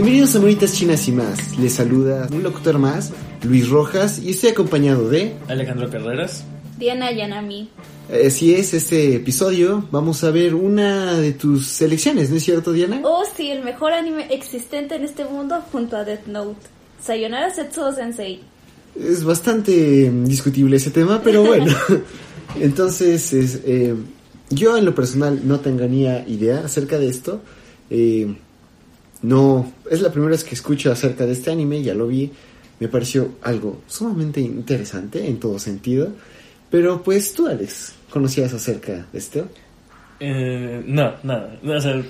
Bienvenidos a Moritas Chinas y más. Les saluda un locutor más, Luis Rojas, y estoy acompañado de... Alejandro Carreras. Diana Yanami. Así es, este episodio vamos a ver una de tus selecciones, ¿no es cierto, Diana? Oh, sí, el mejor anime existente en este mundo junto a Death Note. Sayonara Setsuo Sensei. Es bastante mm, discutible ese tema, pero bueno. Entonces, es, eh, yo en lo personal no tenía idea acerca de esto. Eh, no, es la primera vez que escucho acerca de este anime, ya lo vi. Me pareció algo sumamente interesante en todo sentido. Pero pues tú, Alex, ¿conocías acerca de esto? Eh, no, nada. No, o sea,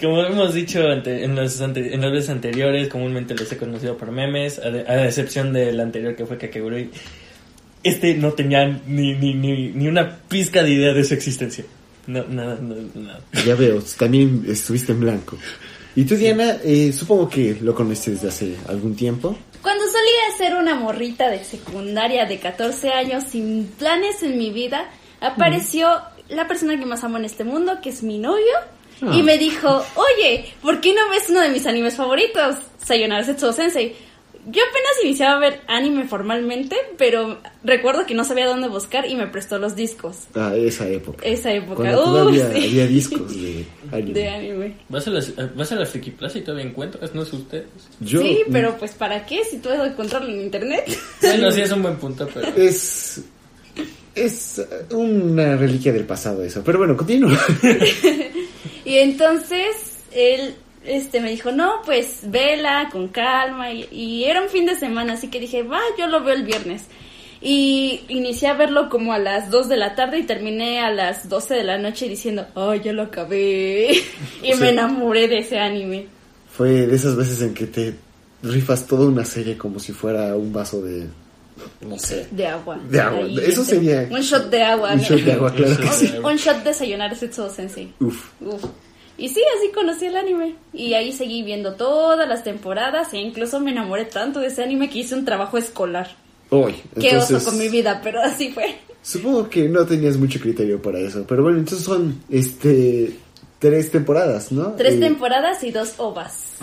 como hemos dicho ante- en, los ante- en las veces anteriores, comúnmente los he conocido por memes, a, de- a excepción del anterior que fue Kakegurui. Este no tenía ni, ni, ni, ni una pizca de idea de su existencia. No, nada, no, nada. Ya veo, también estuviste en blanco. Y tú, Diana, eh, supongo que lo conociste desde hace algún tiempo. Cuando solía ser una morrita de secundaria de 14 años sin planes en mi vida, apareció la persona que más amo en este mundo, que es mi novio, Ah. y me dijo, oye, ¿por qué no ves uno de mis animes favoritos? Sayonara Setsuo Sensei. Yo apenas iniciaba a ver anime formalmente, pero recuerdo que no sabía dónde buscar y me prestó los discos. Ah, esa época. Esa época. Cuando Uh, todavía sí. había discos de anime. De anime. ¿Vas a la, vas a la Friki Plaza y todavía encuentras? ¿No es ustedes? Yo, sí, pero pues ¿para qué si todo encontrarlo en internet? Bueno, sí es un buen punto, pero... Es. Es una reliquia del pasado eso. Pero bueno, continúa. Y entonces él este me dijo, no, pues vela con calma. Y, y era un fin de semana, así que dije, va, yo lo veo el viernes. Y inicié a verlo como a las 2 de la tarde y terminé a las 12 de la noche diciendo, oh, ya lo acabé. y O sea- me enamoré de ese anime. Fue de esas veces en que te rifas toda una serie como si fuera un vaso de. No sé. De agua. De agua. Ahí, Eso este, sería- Un shot de agua. Un shot de agua, claro que sí. Un, un shot de Sayonara Setsuo Sensei. Uf. Uf. Y sí, así conocí el anime. Y ahí seguí viendo todas las temporadas. E incluso me enamoré tanto de ese anime que hice un trabajo escolar. Hoy. Qué Entonces, oso con mi vida, pero así fue. Supongo que no tenías mucho criterio para eso. Pero bueno, entonces son este tres temporadas, ¿no? Tres Eh, temporadas y dos ovas.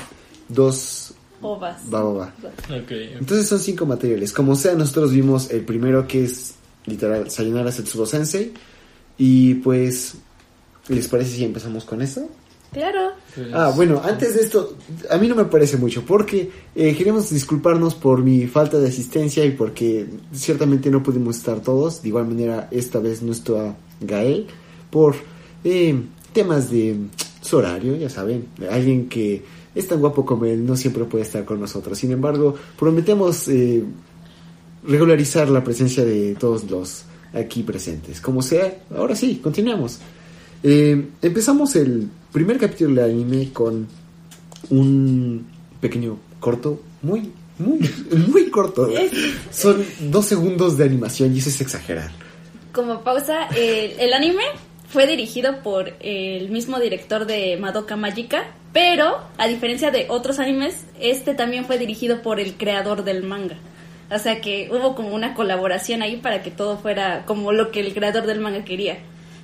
Dos. Ovas. Va, va, va. Ok. Entonces son cinco materiales. Como sea, nosotros vimos el primero que es literal Sayonara Setsubo Sensei. Y pues, ¿les parece si empezamos con eso? Claro. Ah, bueno, antes de esto, a mí no me parece mucho porque eh, queremos disculparnos por mi falta de asistencia y porque ciertamente no pudimos estar todos. De igual manera, esta vez no está Gael por eh, temas de su horario, ya saben. Alguien que es tan guapo como él no siempre puede estar con nosotros. Sin embargo, prometemos eh, regularizar la presencia de todos los aquí presentes. Como sea, ahora sí, continuamos. Eh, empezamos el primer capítulo del anime con un pequeño corto, muy, muy, muy corto. Son dos segundos de animación y eso es exagerar. Como pausa, el, el anime fue dirigido por el mismo director de Madoka Magica, pero a diferencia de otros animes, este también fue dirigido por el creador del manga. O sea que hubo como una colaboración ahí para que todo fuera como lo que el creador del manga quería.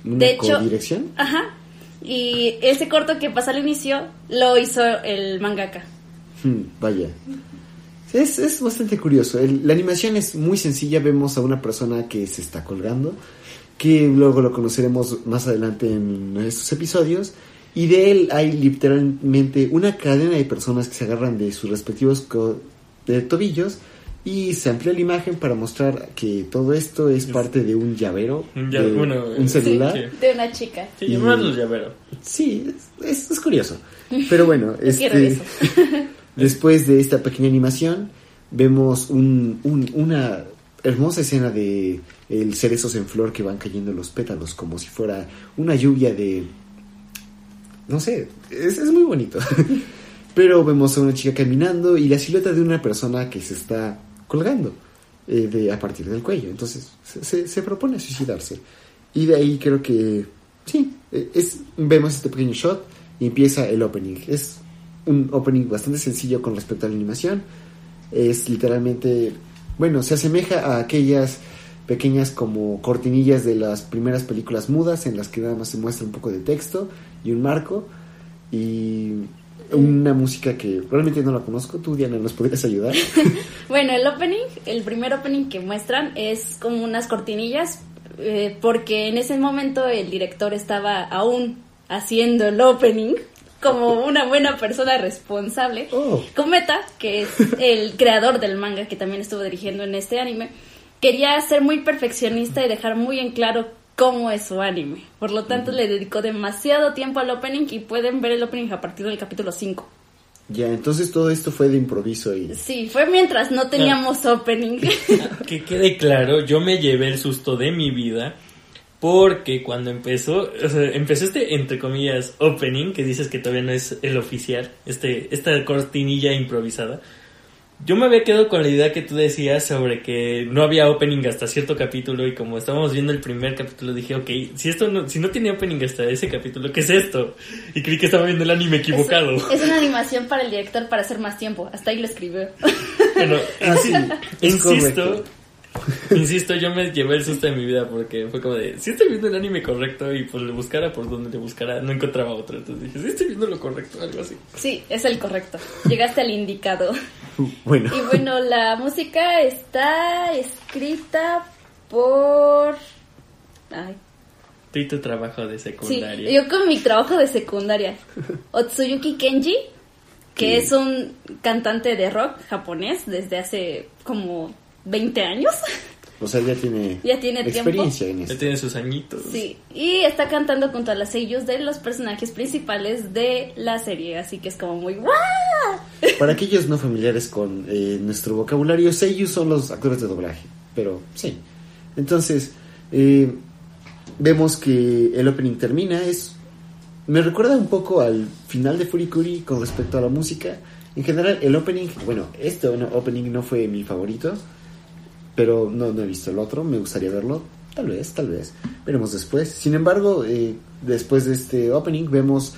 ¿Una de hecho, codirección? ajá. Y ese corto que pasa al inicio lo hizo el mangaka. Hmm, vaya. Es, es bastante curioso. El- la animación es muy sencilla. Vemos a una persona que se está colgando, que luego lo conoceremos más adelante en estos episodios. Y de él hay literalmente una cadena de personas que se agarran de sus respectivos de tobillos y se amplía la imagen para mostrar que todo esto es parte de un llavero, Un de bueno, un eh, celular. sí. De una chica. Sí, llamarlos llavero. Sí, es, es- es curioso. Pero bueno, este, después de esta pequeña animación, vemos un- un- una hermosa escena de el cerezos en flor que van cayendo los pétalos como si fuera una lluvia de... No sé, es, es muy bonito. Pero vemos a una chica caminando y la silueta de una persona que se está colgando eh, de, a partir del cuello. Entonces se, propone suicidarse. Y de ahí creo que sí, eh, es, vemos este pequeño shot y empieza el opening. Es un opening bastante sencillo con respecto a la animación. Es literalmente, bueno, se asemeja a aquellas pequeñas como cortinillas de las primeras películas mudas en las que nada más se muestra un poco de texto y un marco. Y una música que realmente no la conozco. Tú, Diana, ¿nos podrías ayudar? Bueno, el opening, el primer opening que muestran es como unas cortinillas, eh, porque en ese momento el director estaba aún haciendo el opening como una buena persona responsable. Oh. Kometa, que es el creador del manga que también estuvo dirigiendo en este anime, quería ser muy perfeccionista y dejar muy en claro cómo es su anime. Por lo tanto, le dedicó demasiado tiempo al opening y pueden ver el opening a partir del capítulo 5. ya, entonces todo esto fue de improviso y... Sí, fue mientras no teníamos opening. Que quede claro, yo me llevé el susto de mi vida porque cuando empezó, o sea, empezó este, entre comillas, opening, que dices que todavía no es el oficial, este, esta cortinilla improvisada. Yo me había quedado con la idea que tú decías sobre que no había opening hasta cierto capítulo y como estábamos viendo el primer capítulo dije, ok, si esto no, si no tiene opening hasta ese capítulo, ¿qué es esto? Y creí que estaba viendo el anime equivocado. Es, es una animación para el director para hacer más tiempo. Hasta ahí lo escribió. Bueno, Ah, sí, es insisto. insisto, yo me llevé el susto de mi vida porque fue como de, si estoy viendo el anime correcto y pues le buscara por donde le buscara, no encontraba otro. Entonces dije, si estoy viendo lo correcto, algo así. Sí, es el correcto. Llegaste al indicado. Bueno, Y bueno, la música está escrita por... Ay, Tú y tu trabajo de sí, secundaria. yo con mi trabajo de secundaria. Otsuyuki Kenji, que ¿Qué? es un cantante de rock japonés desde hace como 20 años. o sea, ya tiene, Ya tiene tiempo. experiencia en Ya esto. tiene sus añitos. Sí, y está cantando junto a las seiyus de los personajes principales de la serie, así que es como muy ¡guau! Para aquellos no familiares con eh, nuestro vocabulario, seiyuu son los actores de doblaje, pero sí. Entonces, eh, vemos que el opening termina, es me recuerda un poco al final de Furikuri con respecto a la música. En general, el opening, bueno, este opening no fue mi favorito, pero no, no he visto el otro, me gustaría verlo, tal vez, tal vez, veremos después. Sin embargo, eh, después de este opening vemos,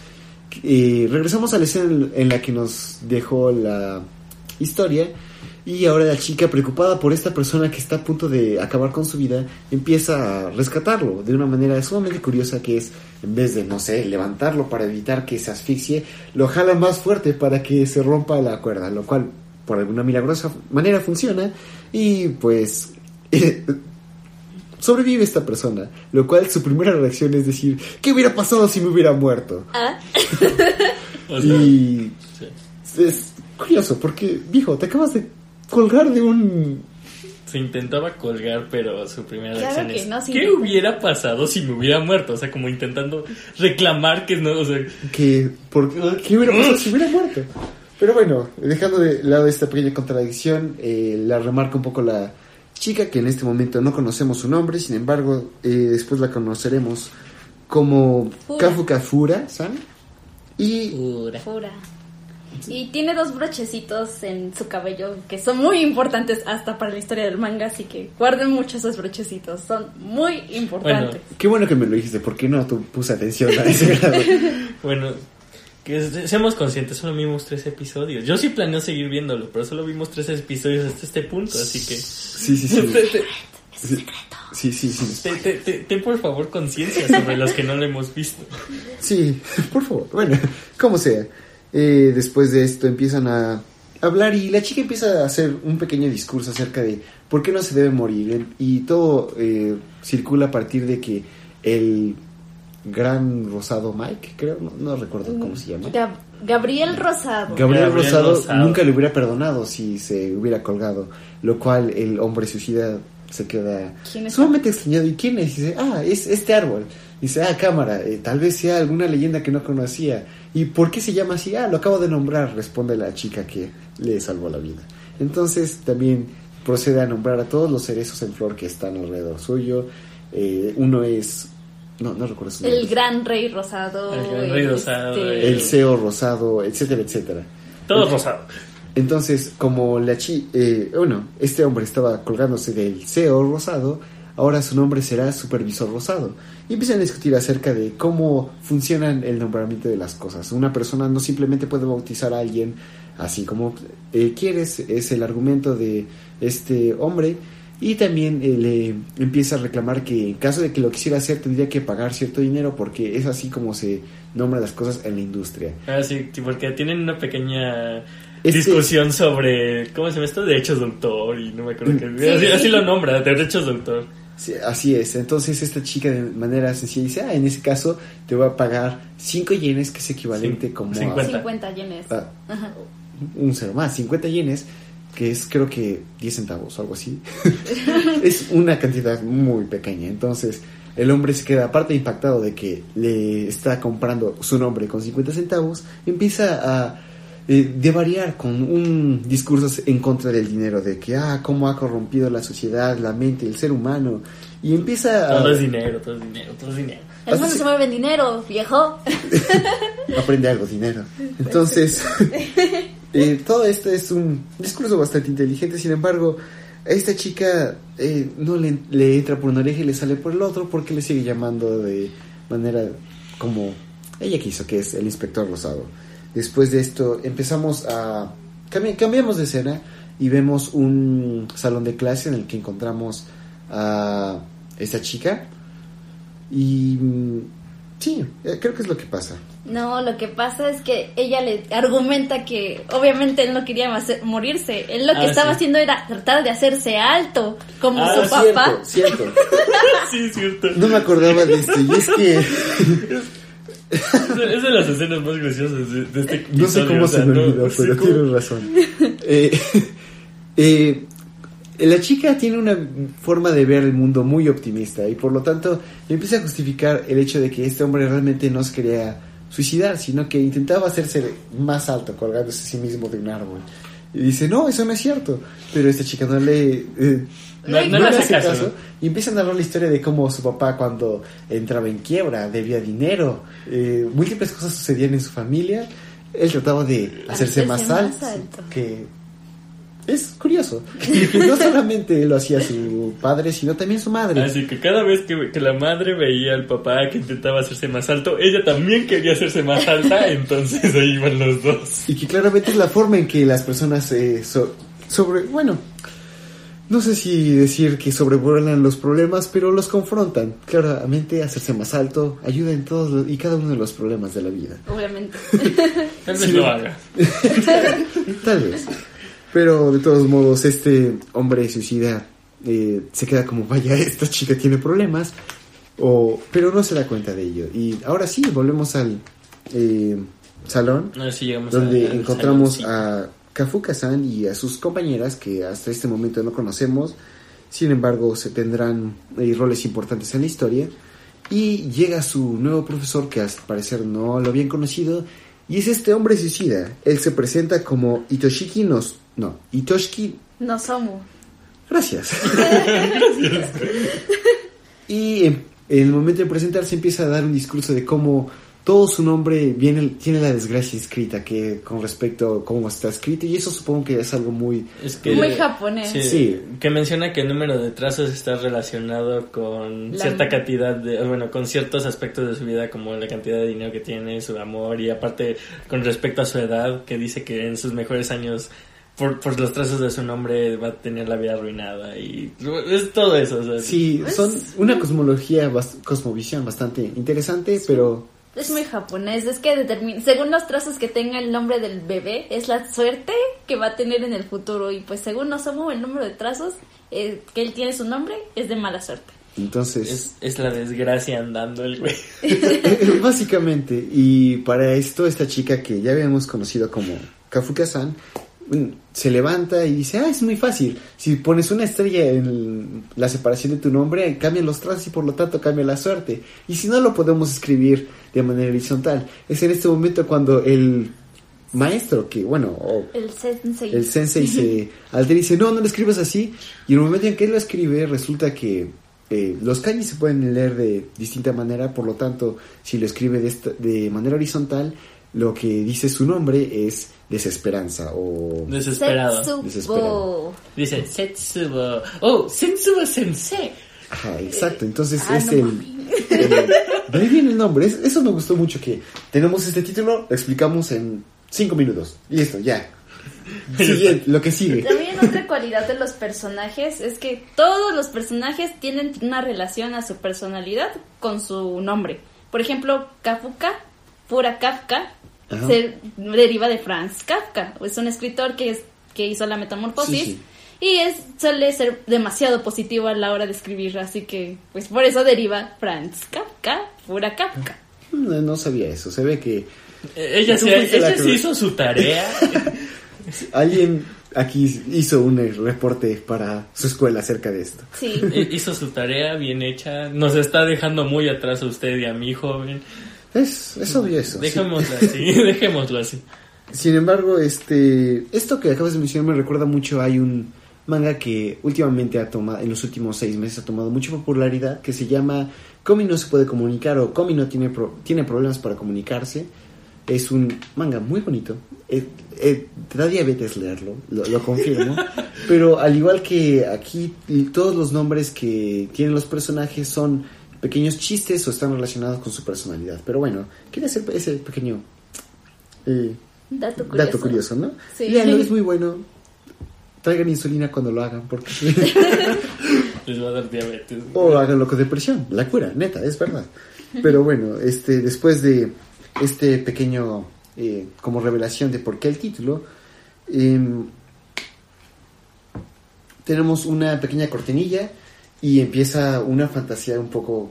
eh, regresamos a la escena en- en la que nos dejó la historia. Y ahora la chica preocupada por esta persona que está a punto de acabar con su vida empieza a rescatarlo de una manera sumamente curiosa que es en vez de no sé levantarlo para evitar que se asfixie lo jala más fuerte para que se rompa la cuerda lo cual por alguna milagrosa manera funciona y pues sobrevive esta persona lo cual su primera reacción es decir ¿qué hubiera pasado si me hubiera muerto? Ah, O sea, y sí. es curioso porque viejo te acabas de colgar de un Se intentaba colgar, pero su primera Claro reacción que es, no, sí ¿qué hubiera pasado si me hubiera muerto? O sea, como intentando reclamar que no, o sea, que por qué hubiera pasado si hubiera muerto pero bueno dejando de lado esta pequeña contradicción eh, la remarca un poco la chica que en este momento no conocemos su nombre sin embargo eh, después la conoceremos como Fura. Kafu Kafura ¿san? y Jura. Y tiene dos brochecitos en su cabello que son muy importantes hasta para la historia del manga, así que guarden mucho esos brochecitos, son muy importantes. qué bueno que me lo dijiste porque no tu puse atención a ese grado bueno, que se- seamos conscientes, solo vimos tres episodios. Yo sí planeo seguir viéndolo, pero solo vimos tres episodios hasta este punto, así que... sí sí sí Te- te- sí sí sí, sí. te- te- te- Ten por favor conciencia sobre los que no lo hemos visto. Sí, por favor. Bueno, como sea. Eh, después de esto empiezan a hablar y la chica empieza a hacer un pequeño discurso acerca de por qué no se debe morir. Y todo eh, circula a partir de que el gran rosado Mike, creo, no, no recuerdo cómo se llama. Gab- Gabriel Rosado. Gabriel Gabriel Rosado, Rosado. nunca le hubiera perdonado si se hubiera colgado, lo cual el hombre suicida se queda sumamente extrañado. ¿Y quién es? Dice, ah, es este árbol. Dice, ah, cámara, eh, tal vez sea alguna leyenda que no conocía. ¿Y por qué se llama así? Ah, lo acabo de nombrar, responde la chica que le salvó la vida. Entonces también procede a nombrar a todos los cerezos en flor que están alrededor suyo. Eh, uno es, no, no recuerdo su nombre. El gran rey rosado. El gran rey rosado, este, el CEO rosado, etcétera, etcétera. Todo rosado. Entonces, como la chi, eh, bueno, este hombre estaba colgándose del CEO rosado, ahora su nombre será Supervisor Rosado. Y empiezan a discutir acerca de cómo funcionan el nombramiento de las cosas. Una persona no simplemente puede bautizar a alguien así como eh, quieres, es el argumento de este hombre. Y también eh, le empieza a reclamar que en caso de que lo quisiera hacer tendría que pagar cierto dinero porque es así como se nombra las cosas en la industria. Ah, sí, sí, porque tienen una pequeña Este- discusión sobre, ¿cómo se llama esto? Derechos de autor y no me acuerdo qué. Sí. Así, así lo nombra, derechos de autor. Sí, así es. Entonces esta chica de manera sencilla dice, ah, en ese caso te voy a pagar 5 yenes, que es equivalente Cin- como a 50. 50 yenes. Ah. Un cero más, 50 yenes, que es creo que 10 centavos o algo así. es una cantidad muy pequeña. Entonces el hombre se queda aparte impactado de que le está comprando su nombre con 50 centavos, empieza a eh, de variar con un discurso en contra del dinero, de que, ah, cómo ha corrompido la sociedad, la mente, el ser humano, y empieza a Todo es dinero, todo es dinero, todo es dinero. El mundo se mueve en dinero, viejo. aprende algo, dinero. Entonces, eh, todo esto es un discurso bastante inteligente, sin embargo, a esta chica eh, no le, entra por una oreja y le sale por el otro porque le sigue llamando de manera como ella quiso, que es el inspector Rosado. Después de esto empezamos a... cambi- cambiamos de escena y vemos un salón de clase en el que encontramos a esta chica y... Sí, eh, creo que es lo que pasa. No, lo que pasa es que ella le argumenta que obviamente él no quería morirse. Él lo que Ah, estaba sí. haciendo era tratar de hacerse alto, como Ah, su papá. Cierto, cierto. sí, cierto. No me acordaba de esto. Y es que Es de las escenas más graciosas de, de este no sé cómo o sea, se me olvidó, pero tienes razón. Eh, eh, la chica tiene una forma de ver el mundo muy optimista y por lo tanto empieza a justificar el hecho de que este hombre realmente no se quería suicidar, sino que intentaba hacerse más alto colgándose a sí mismo de un árbol. Y dice, no, eso no es cierto. Pero esta chica no le... eh, No- no le hace caso. Y empieza a narrar la historia de cómo su papá cuando entraba en quiebra, debía dinero, eh, múltiples cosas sucedían en su familia. Él trataba de hacerse Hacerse más, más alto, alto. Que es curioso. que no solamente lo hacía su padre, sino también su madre. Así que cada vez que, que la madre veía al papá que intentaba hacerse más alto, ella también quería hacerse más alta, entonces ahí iban los dos. Y que claramente es la forma en que las personas eh, so- sobre, bueno, no sé si decir que sobrevuelan los problemas, pero los confrontan. Claramente hacerse más alto ayuda en todos los- y cada uno de los problemas de la vida. Obviamente. Tal vez Sí. lo haga. Tal vez. Pero de todos modos, este hombre suicida eh, se queda como, vaya, esta chica tiene problemas, o, pero no se da cuenta de ello. Y ahora sí, volvemos al eh, salón, No, sí llegamos donde encontramos a Kafuka-san y a sus compañeras que hasta este momento no conocemos. Sin embargo, se tendrán eh, roles importantes en la historia. Y llega su nuevo profesor, que al parecer no lo habían conocido, y es este hombre suicida. Él se presenta como Itoshiki nos... No, Itoshiki... No somos. Gracias. y en, en el momento de presentarse empieza a dar un discurso de cómo todo su nombre viene, tiene la desgracia escrita que con respecto a cómo está escrito y eso supongo que es algo muy Es que, Muy japonés. Sí, Sí. Que menciona que el número de trazos está relacionado con La- cierta cantidad de, bueno, con ciertos aspectos de su vida, como la cantidad de dinero que tiene, su amor, y aparte con respecto a su edad, que dice que en sus mejores años, por, por los trazos de su nombre, va a tener la vida arruinada, y es todo eso. o sea, Sí, son una cosmología, bas- cosmovisión bastante interesante, pero Es muy japonés. Es que determina, según los trazos que tenga el nombre del bebé, es la suerte que va a tener en el futuro. Y pues según Nozomu, el número de trazos eh, que él tiene su nombre es de mala suerte. entonces... es, es la desgracia andando el güey. Básicamente, y para esto esta chica que ya habíamos conocido como Kafuka-san, se levanta y dice, ah, es muy fácil, si pones una estrella en la separación de tu nombre, cambian los trazos y por lo tanto cambia la suerte. Y si no, lo podemos escribir de manera horizontal. Es en este momento cuando el maestro, que bueno, o El sensei. el sensei se altera y dice, no, no lo escribas así. Y en el momento en que él lo escribe, resulta que eh, los kanji se pueden leer de distinta manera, por lo tanto, si lo escribe de, esta- de manera horizontal, lo que dice su nombre es desesperanza o... Desesperado. Setsubo. Desesperado. Dice, Setsubo. Oh, Setsubo Sensei. Ajá, exacto. Entonces Ah, es no el, el- De ahí viene el nombre. Es- eso me gustó mucho que tenemos este título, lo explicamos en cinco minutos. Listo, ya. Siguiente, lo que sigue. También otra cualidad de los personajes es que todos los personajes tienen una relación a su personalidad con su nombre. Por ejemplo, Kafuka Fura Kafka Ajá. se deriva de Franz Kafka. Es un escritor que, es, que hizo la metamorfosis. Sí, sí. Y es, suele ser demasiado positivo a la hora de escribir, así que pues por eso deriva Franz Kafka, Fura Kafka. No, no sabía eso. Se ve que Eh, Ella, la ella sí hizo su tarea. alguien aquí hizo un reporte para su escuela acerca de esto. Sí. Eh, hizo su tarea bien hecha. Nos está dejando muy atrás a usted y a mí, joven. Es, es obvio eso. sí. Dejémoslo así, dejémoslo así. Sin embargo, este, esto que acabas de mencionar me recuerda mucho. Hay un manga que últimamente ha tomado, en los últimos seis meses ha tomado mucha popularidad, que se llama Komi no se puede comunicar o Komi no tiene, pro- tiene problemas para comunicarse. Es un manga muy bonito. Eh, eh, te da diabetes leerlo, lo, lo confirmo. Pero al igual que aquí, todos los nombres que tienen los personajes son pequeños chistes o están relacionados con su personalidad. Pero bueno, ¿quiere hacer ese pequeño eh, Dato curioso. Dato curioso, ¿no? Sí. Léanlo, es muy bueno. Traigan insulina cuando lo hagan, porque... Les va a dar diabetes. o háganlo con depresión, la cura, neta, es verdad. Pero bueno, este, después de este pequeño, eh, como revelación de por qué el título, em, tenemos una pequeña cortinilla y empieza una fantasía un poco...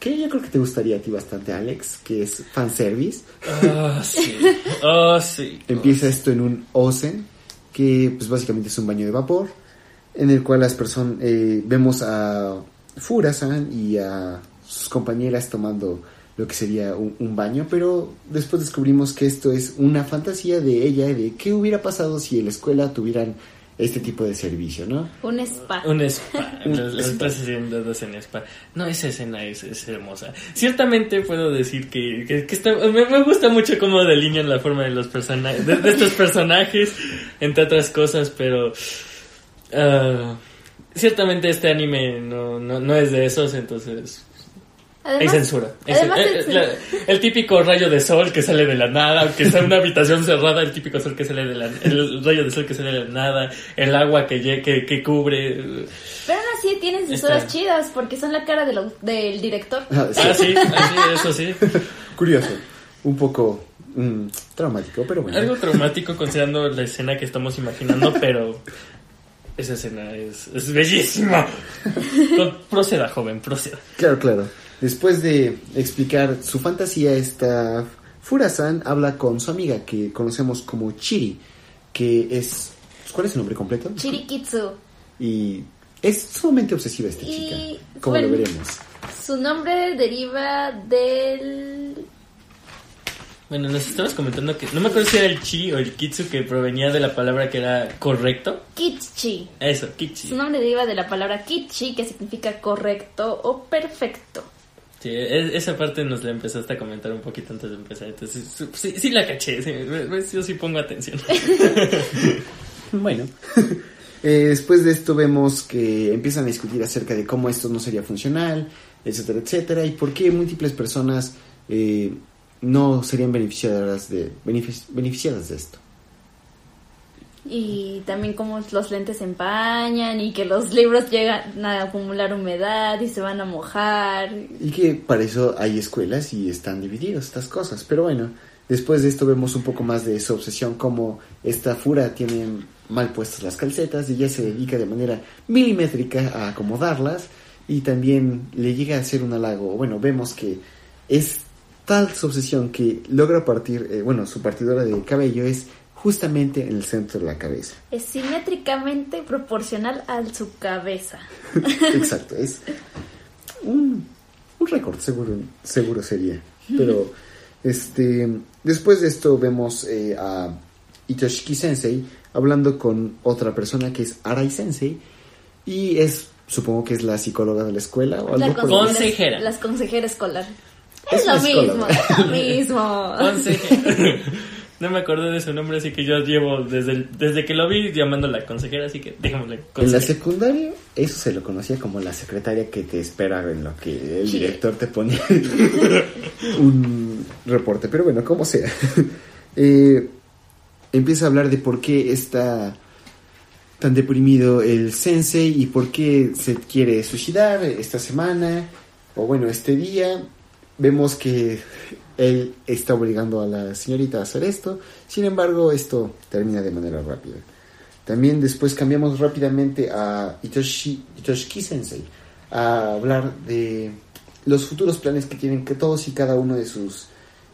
que yo creo que te gustaría a ti bastante, Alex, que es fanservice. Ah, sí. Ah, sí. Empieza esto en un osen, que pues básicamente es un baño de vapor, en el cual las personas eh, vemos a Furasan y a sus compañeras tomando lo que sería un, un baño, pero después descubrimos que esto es una fantasía de ella, de qué hubiera pasado si en la escuela tuvieran este tipo de servicio, ¿no? Un spa. Un spa. Las, clases dos en spa. No, esa escena es, es hermosa. Ciertamente puedo decir que, que, que está- me, me gusta mucho cómo delinean la forma de los personajes, de, de estos personajes, entre otras cosas, pero ah, ciertamente este anime no, no, no es de esos, entonces hay censura. Además eh, la- el típico rayo de sol que sale de la nada, aunque sea una habitación cerrada, el típico sol que sale de la, el rayo de sol que sale de la nada, el agua que, que, que cubre. eh, Pero aún así tienen censuras Está. chidas porque son la cara de lo- del director. Ah, sí. Ah, sí, ah, sí, eso sí. Curioso, un poco mm, traumático, pero bueno. Algo traumático considerando la escena que estamos imaginando, pero esa escena es, es bellísima. Proceda, joven, proceda. Claro, claro. Después de explicar su fantasía, esta Furasan habla con su amiga que conocemos como Chiri, que es... ¿Cuál es su nombre completo? Chirikitsu. Y es sumamente obsesiva esta Y, chica, como bueno, lo veremos. Su nombre deriva del... Bueno, nos estabas comentando que no me acuerdo si era el chi o el kitsu que provenía de la palabra que era correcto. Kitchi. Eso, kichi. Su nombre deriva de la palabra kitchi, que significa correcto o perfecto. Sí, e- esa parte nos la empezaste a comentar un poquito antes de empezar. Entonces, sí, sí, sí la caché. sí, me- me- yo sí pongo atención. Bueno, eh, después de esto vemos que empiezan a discutir acerca de cómo esto no sería funcional, etcétera, etcétera, y por qué múltiples personas eh, no serían beneficiadas de, benefic- beneficiadas de esto. Y también como los lentes se empañan y que los libros llegan a acumular humedad y se van a mojar. Y que para eso hay escuelas y están divididos estas cosas. Pero bueno, después de esto vemos un poco más de su obsesión, como esta fura tiene mal puestas las calcetas y ella se dedica de manera milimétrica a acomodarlas y también le llega a hacer un halago. Bueno, vemos que es tal su obsesión que logra partir, eh, bueno, su partidora de cabello es justamente en el centro de la cabeza. Es simétricamente proporcional a su cabeza. Exacto, es un, un récord, seguro, seguro sería. Pero este después de esto vemos eh, a Itoshiki Sensei hablando con otra persona que es Arai Sensei y es supongo que es la psicóloga de la escuela o La algo por el- conse- Consejera. Las consejera escolar. Es Es, lo mismo, es lo mismo. Conseje- No me acordé de su nombre, así que yo llevo desde, el- desde que lo vi llamándola consejera, así que déjamosle En la consejera. secundaria, eso se lo conocía como la secretaria que te espera en lo que el director te pone un reporte. Pero bueno, como sea. Eh, empieza a hablar de por qué está tan deprimido el sensei y por qué se quiere suicidar esta semana o bueno, este día. Vemos que él está obligando a la señorita a hacer esto. Sin embargo, esto termina de manera rápida. También después cambiamos rápidamente a Itoshi, Itoshiki Sensei a hablar de los futuros planes que tienen que todos y cada uno de sus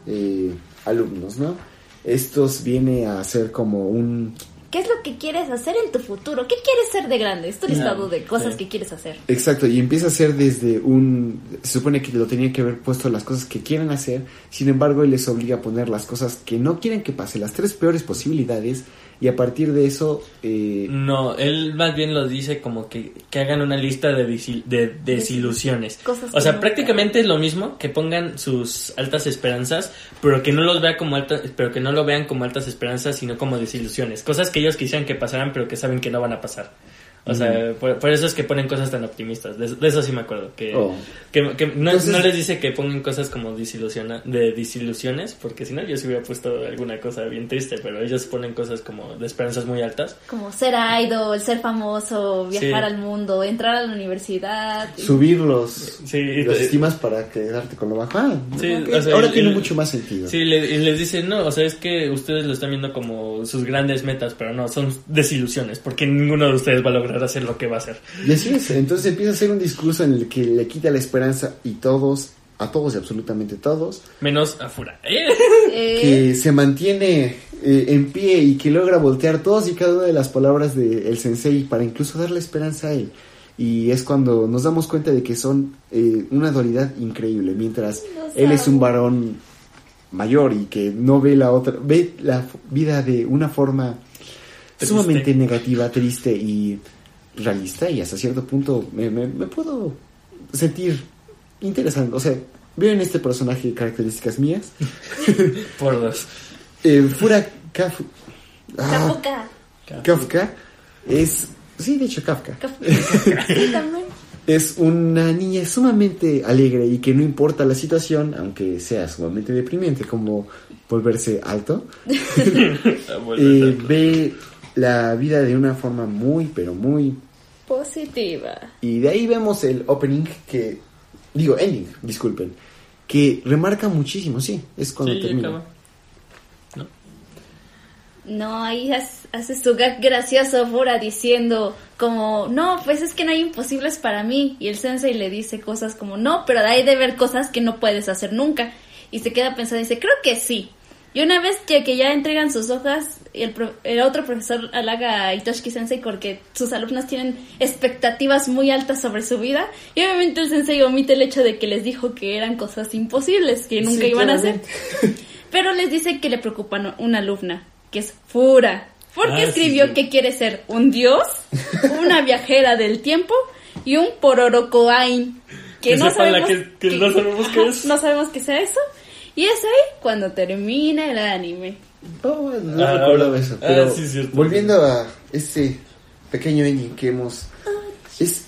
eh, alumnos, ¿no? Estos viene a ser como un ¿Qué es lo que quieres hacer en tu futuro? ¿Qué quieres ser de grande? Es tu listado de cosas sí. que quieres hacer. Exacto, y empieza a ser desde un... Se supone que lo tenía que haber puesto las cosas que quieren hacer, sin embargo él les obliga a poner las cosas que no quieren que pase, las tres peores posibilidades, y a partir de eso... eh, No, él más bien lo dice como que, que hagan una lista de, de desilusiones. Cosas O sea, prácticamente es lo mismo que pongan sus altas esperanzas, pero que no los vea como altas, pero que no lo vean como altas esperanzas, sino como desilusiones. Cosas que ellos quisieran que pasaran, pero que saben que no van a pasar. O sea, por, por eso es que ponen cosas tan optimistas. De, de eso sí me acuerdo. Que, Oh. que, que no, Entonces- no les dice que pongan cosas como desilusiona, de desilusiones, porque si no yo sí hubiera puesto alguna cosa bien triste, pero ellos ponen cosas como de esperanzas muy altas. Como ser idol, ser famoso, viajar Sí. al mundo, entrar a la universidad. y- subir los, Sí, y- los estimas para quedarte con lo bajo. Ah, Sí, ok, o sea, ahora el- tiene el- mucho más sentido. Sí, le- y les dicen, no, o sea, es que ustedes lo están viendo como sus grandes metas, pero no, son desilusiones, porque ninguno de ustedes va a lograr hacer lo que va a hacer. Y así es, entonces empieza a ser un discurso en el que le quita la esperanza y todos, a todos y absolutamente todos, Menos a Fura. ¿eh? Que se mantiene eh, en pie y que logra voltear todas y cada una de las palabras del sensei para incluso darle esperanza a él. Y es cuando nos damos cuenta de que son eh, una dualidad increíble, mientras él es un varón mayor y que no ve la otra, ve la vida de una forma Triste. sumamente negativa, triste y realista y hasta cierto punto me, me- me puedo sentir interesante. O sea, veo en este personaje características mías. Por dos. Eh, Fura Kaf- ah, Capuca. Kafka es, sí, de hecho Kafka. Sí, también. es una niña sumamente alegre y que no importa la situación, aunque sea sumamente deprimente como volverse alto, eh, ve la vida de una forma muy, pero muy... Positiva. Y de ahí vemos el opening que, digo, ending, disculpen, que remarca muchísimo, sí, es cuando Sí, termina. acaba. ¿No? No, ahí hace su gag gracioso Fura diciendo como, no, pues es que no hay imposibles para mí. Y el sensei le dice cosas como, no, pero hay de ver cosas que no puedes hacer nunca. Y se queda pensando y dice, creo que sí. Y una vez que, que ya entregan sus hojas, el, pro- el otro profesor halaga a Itoshiki Sensei porque sus alumnos tienen expectativas muy altas sobre su vida. Y obviamente el sensei omite el hecho de que les dijo que eran cosas imposibles, que nunca Sí, iban a hacer. Pero les dice que le preocupa una alumna, que es Fura. Porque Ah, escribió sí. que quiere ser un dios, una viajera del tiempo y un pororocoain. Que, Que no sabemos, que- que no sabemos qué es. No sabemos qué sea eso. Y es ahí cuando termina el anime. Oh, no Ah, recuerdo eso. ah, Pero sí, cierto. volviendo a este pequeño ending que hemos. Es,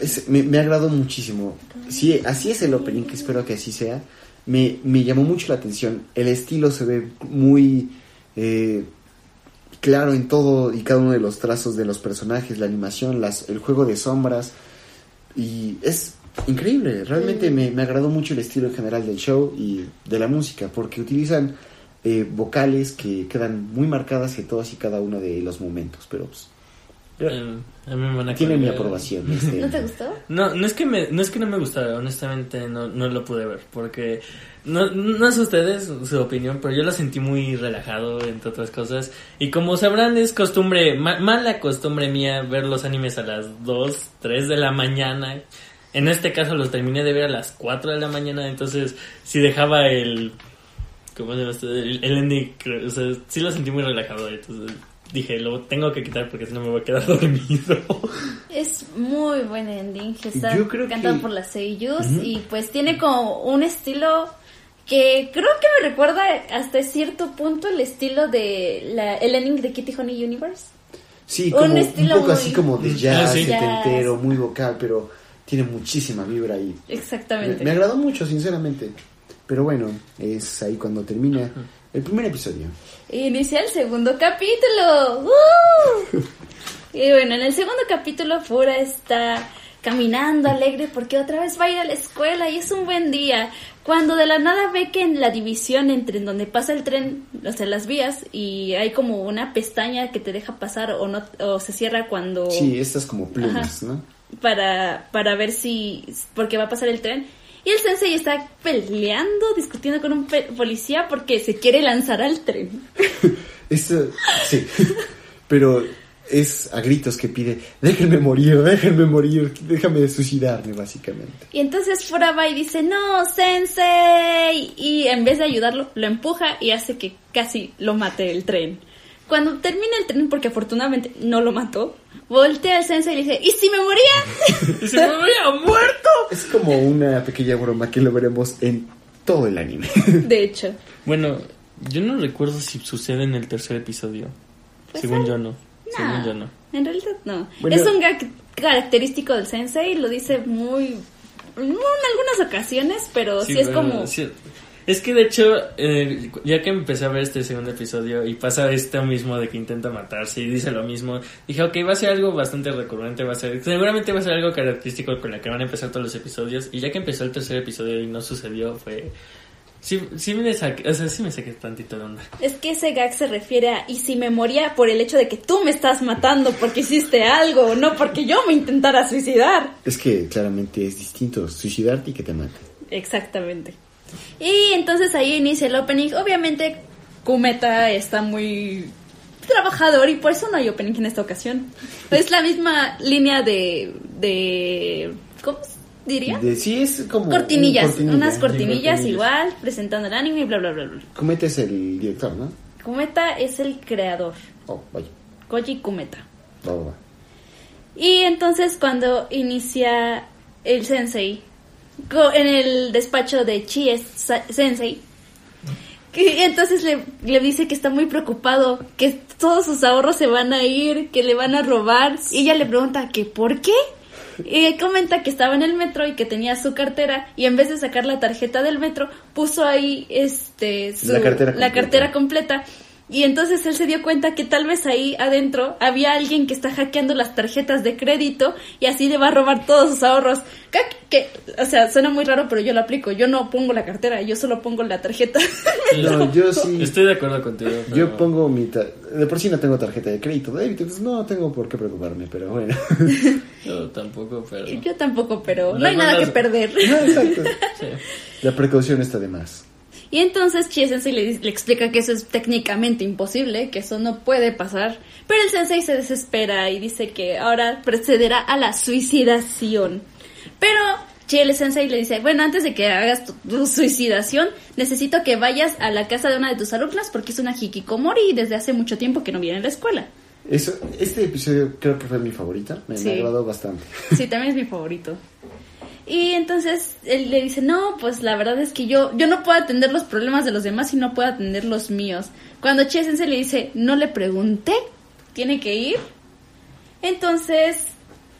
es- me, me agradó muchísimo. Sí, así es el opening, que espero que así sea. Me, me llamó mucho la atención. El estilo se ve muy eh, claro en todo y cada uno de los trazos de los personajes, la animación, las, el juego de sombras. Y es increíble. Realmente me, me agradó mucho el estilo en general del show y de la música, porque utilizan eh, vocales que quedan muy marcadas en todos y cada uno de los momentos. Pero pues, Eh, a mí me van a tiene mi aprobación. este. ¿No te gustó? No, no es que me, no es que no me gustara, honestamente no, no lo pude ver, porque no, no sé ustedes su opinión, pero yo lo sentí muy relajado, entre otras cosas, y como sabrán es costumbre, ma- mala costumbre mía ver los animes a las 2, 3 de la mañana, en este caso los terminé de ver a las 4 de la mañana, entonces si dejaba el, ¿cómo se llama? El, el ending, creo, o sea, sí lo sentí muy relajado, entonces dije, lo tengo que quitar porque si no me voy a quedar dormido. Es muy buen ending. Está Yo creo cantado que- por las seiyus Ujú. y pues tiene como un estilo que creo que me recuerda hasta cierto punto el estilo de la, el ending de Kitty Honey Universe. Sí, Un como un, estilo poco muy- así como de jazz, Ah, sí. setentero, muy vocal, pero tiene muchísima vibra me, Exactamente. me agradó mucho, sinceramente. Pero bueno, es ahí cuando termina el primer episodio. Inicia el segundo capítulo. ¡Uh! y bueno, en el segundo capítulo Fura está caminando alegre porque otra vez va a ir a la escuela y es un buen día. Cuando de la nada ve que en la división entre en donde pasa el tren, o sea, las vías, y hay como una pestaña que te deja pasar o no o se cierra cuando Sí, estas como plumas, ¿no? Para para ver si porque va a pasar el tren. Y el sensei está peleando, discutiendo con un pe- policía porque se quiere lanzar al tren. Esto, sí. Pero es a gritos que pide, déjenme morir, déjenme morir, déjame suicidarme, básicamente. Y entonces Fura va y dice, no, sensei. Y en vez de ayudarlo, lo empuja y hace que casi lo mate el tren. Cuando termina el tren, porque afortunadamente no lo mató, voltea al sensei y le dice, ¿y si me moría? Y se me había muerto. Es como una pequeña broma que lo veremos en todo el anime. De hecho. Bueno, yo no recuerdo si sucede en el tercer episodio. Pues Según yo no. Según Nah, yo no. En realidad no. Bueno. es un gag característico del sensei, lo dice muy... En algunas ocasiones, pero sí, es como... sí. Es que de hecho, eh, ya que empecé a ver este segundo episodio y pasa esto mismo de que intenta matarse y dice lo mismo, dije, ok, va a ser algo bastante recurrente, va a ser, seguramente va a ser algo característico con la que van a empezar todos los episodios. Y ya que empezó el tercer episodio y no sucedió, fue... Sí, sí me saqué, o sea, sí me saqué tantito de onda. Es que ese gag se refiere a, y si me moría por el hecho de que tú me estás matando porque hiciste algo, no porque yo me intentara suicidar. es que claramente es distinto suicidarte y que te maten. Exactamente. Y entonces ahí inicia el opening. Obviamente, Kumeta está muy trabajador y por eso no hay opening en esta ocasión. Es la misma línea de. de ¿Cómo diría? De- sí, es como... cortinillas, un cortinilla. unas cortinillas cortinillas. igual, presentando el anime y bla, bla, bla, bla. Kumeta es el director, ¿no? Kumeta es el creador. Oh, vaya. Koji Kumeta. Va, va. Y entonces cuando inicia el sensei en el despacho de Chie Sensei, que entonces le, le dice que está muy preocupado, que todos sus ahorros se van a ir, que le van a robar. Y ella le pregunta que por qué. Y él comenta que estaba en el metro y que tenía su cartera y en vez de sacar la tarjeta del metro puso ahí este su- La cartera la cartera completa y entonces él se dio cuenta que tal vez ahí adentro había alguien que está hackeando las tarjetas de crédito y así le va a robar todos sus ahorros. Que, que- o sea, suena muy raro, pero yo lo aplico. Yo no pongo la cartera, yo solo pongo la tarjeta. No, yo sí... Estoy de acuerdo contigo. pero- Yo pongo mi... ta- De por sí no tengo tarjeta de crédito, David, entonces no tengo por qué preocuparme, pero bueno. Yo tampoco, pero... yo tampoco, pero no hay nada que perder. No, exacto. Sí. La precaución está de más. Y entonces Chie Sensei le, le explica que eso es técnicamente imposible, que eso no puede pasar. Pero el Sensei se desespera y dice que ahora procederá a la suicidación. Pero Chie Sensei le dice, bueno, antes de que hagas tu, tu suicidación, necesito que vayas a la casa de una de tus alumnas porque es una hikikomori y desde hace mucho tiempo que no viene a la escuela. Eso, este episodio creo que fue mi favorito, me, me Sí. agradó bastante. Sí, también es mi favorito. Y entonces él le dice, no, pues la verdad es que yo, yo no puedo atender los problemas de los demás y no puedo atender los míos. Cuando Chie Sensei le dice, no le pregunté, tiene que ir. Entonces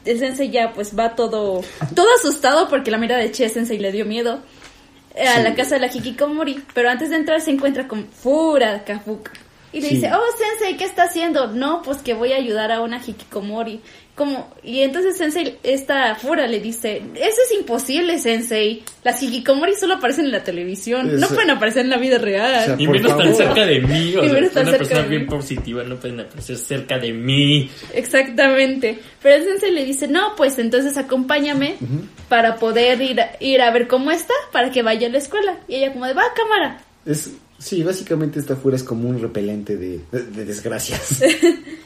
el Sensei ya pues va todo, todo asustado porque la mirada de Chie Sensei le dio miedo eh, a Sí. la casa de la Hikikomori. Pero antes de entrar se encuentra con Fura Kafuka. Y le Sí. dice, oh Sensei, ¿qué está haciendo? No, pues que voy a ayudar a una Hikikomori. Como, y entonces Sensei, esta Fura le dice, eso es imposible, Sensei. Las Hikikomori solo aparecen en la televisión, no pueden aparecer en la vida real. O sea, Y menos tan cerca de mí, o Y sea, menos tan una cerca persona de bien mí. positiva no pueden aparecer cerca de mí. Exactamente. Pero el sensei le dice, no, pues entonces acompáñame para poder ir a, ir a ver cómo está, para que vaya a la escuela. Y ella como de, va, cámara. Es, sí, básicamente esta fuera es como un repelente de, de- de desgracias.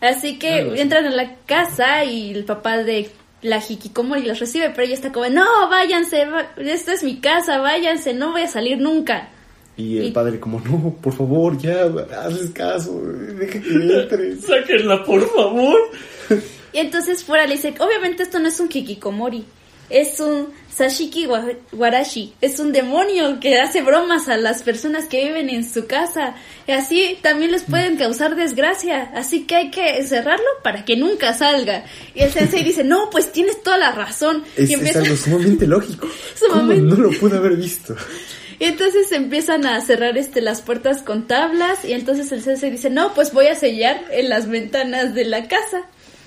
Así que entran a la casa y el papá de la Hikikomori los recibe, pero ella está como, no, váyanse, va- esta es mi casa, váyanse, no voy a salir nunca. Y el Y- padre como, no, por favor, ya, hazles caso, deja que entres. Sáquenla, por favor. Y entonces fuera le dice, obviamente esto no es un Hikikomori, es un Sashiki wa- Warashi, es un demonio que hace bromas a las personas que viven en su casa. Y así también les pueden causar desgracia, así que hay que cerrarlo para que nunca salga. Y el sensei dice, no, pues tienes toda la razón. Es, y, es empieza- algo sumamente lógico. ¿Cómo Sumamente- no lo pude haber visto? y entonces empiezan a cerrar este las puertas con tablas y entonces el sensei dice, no, pues voy a sellar en las ventanas de la casa.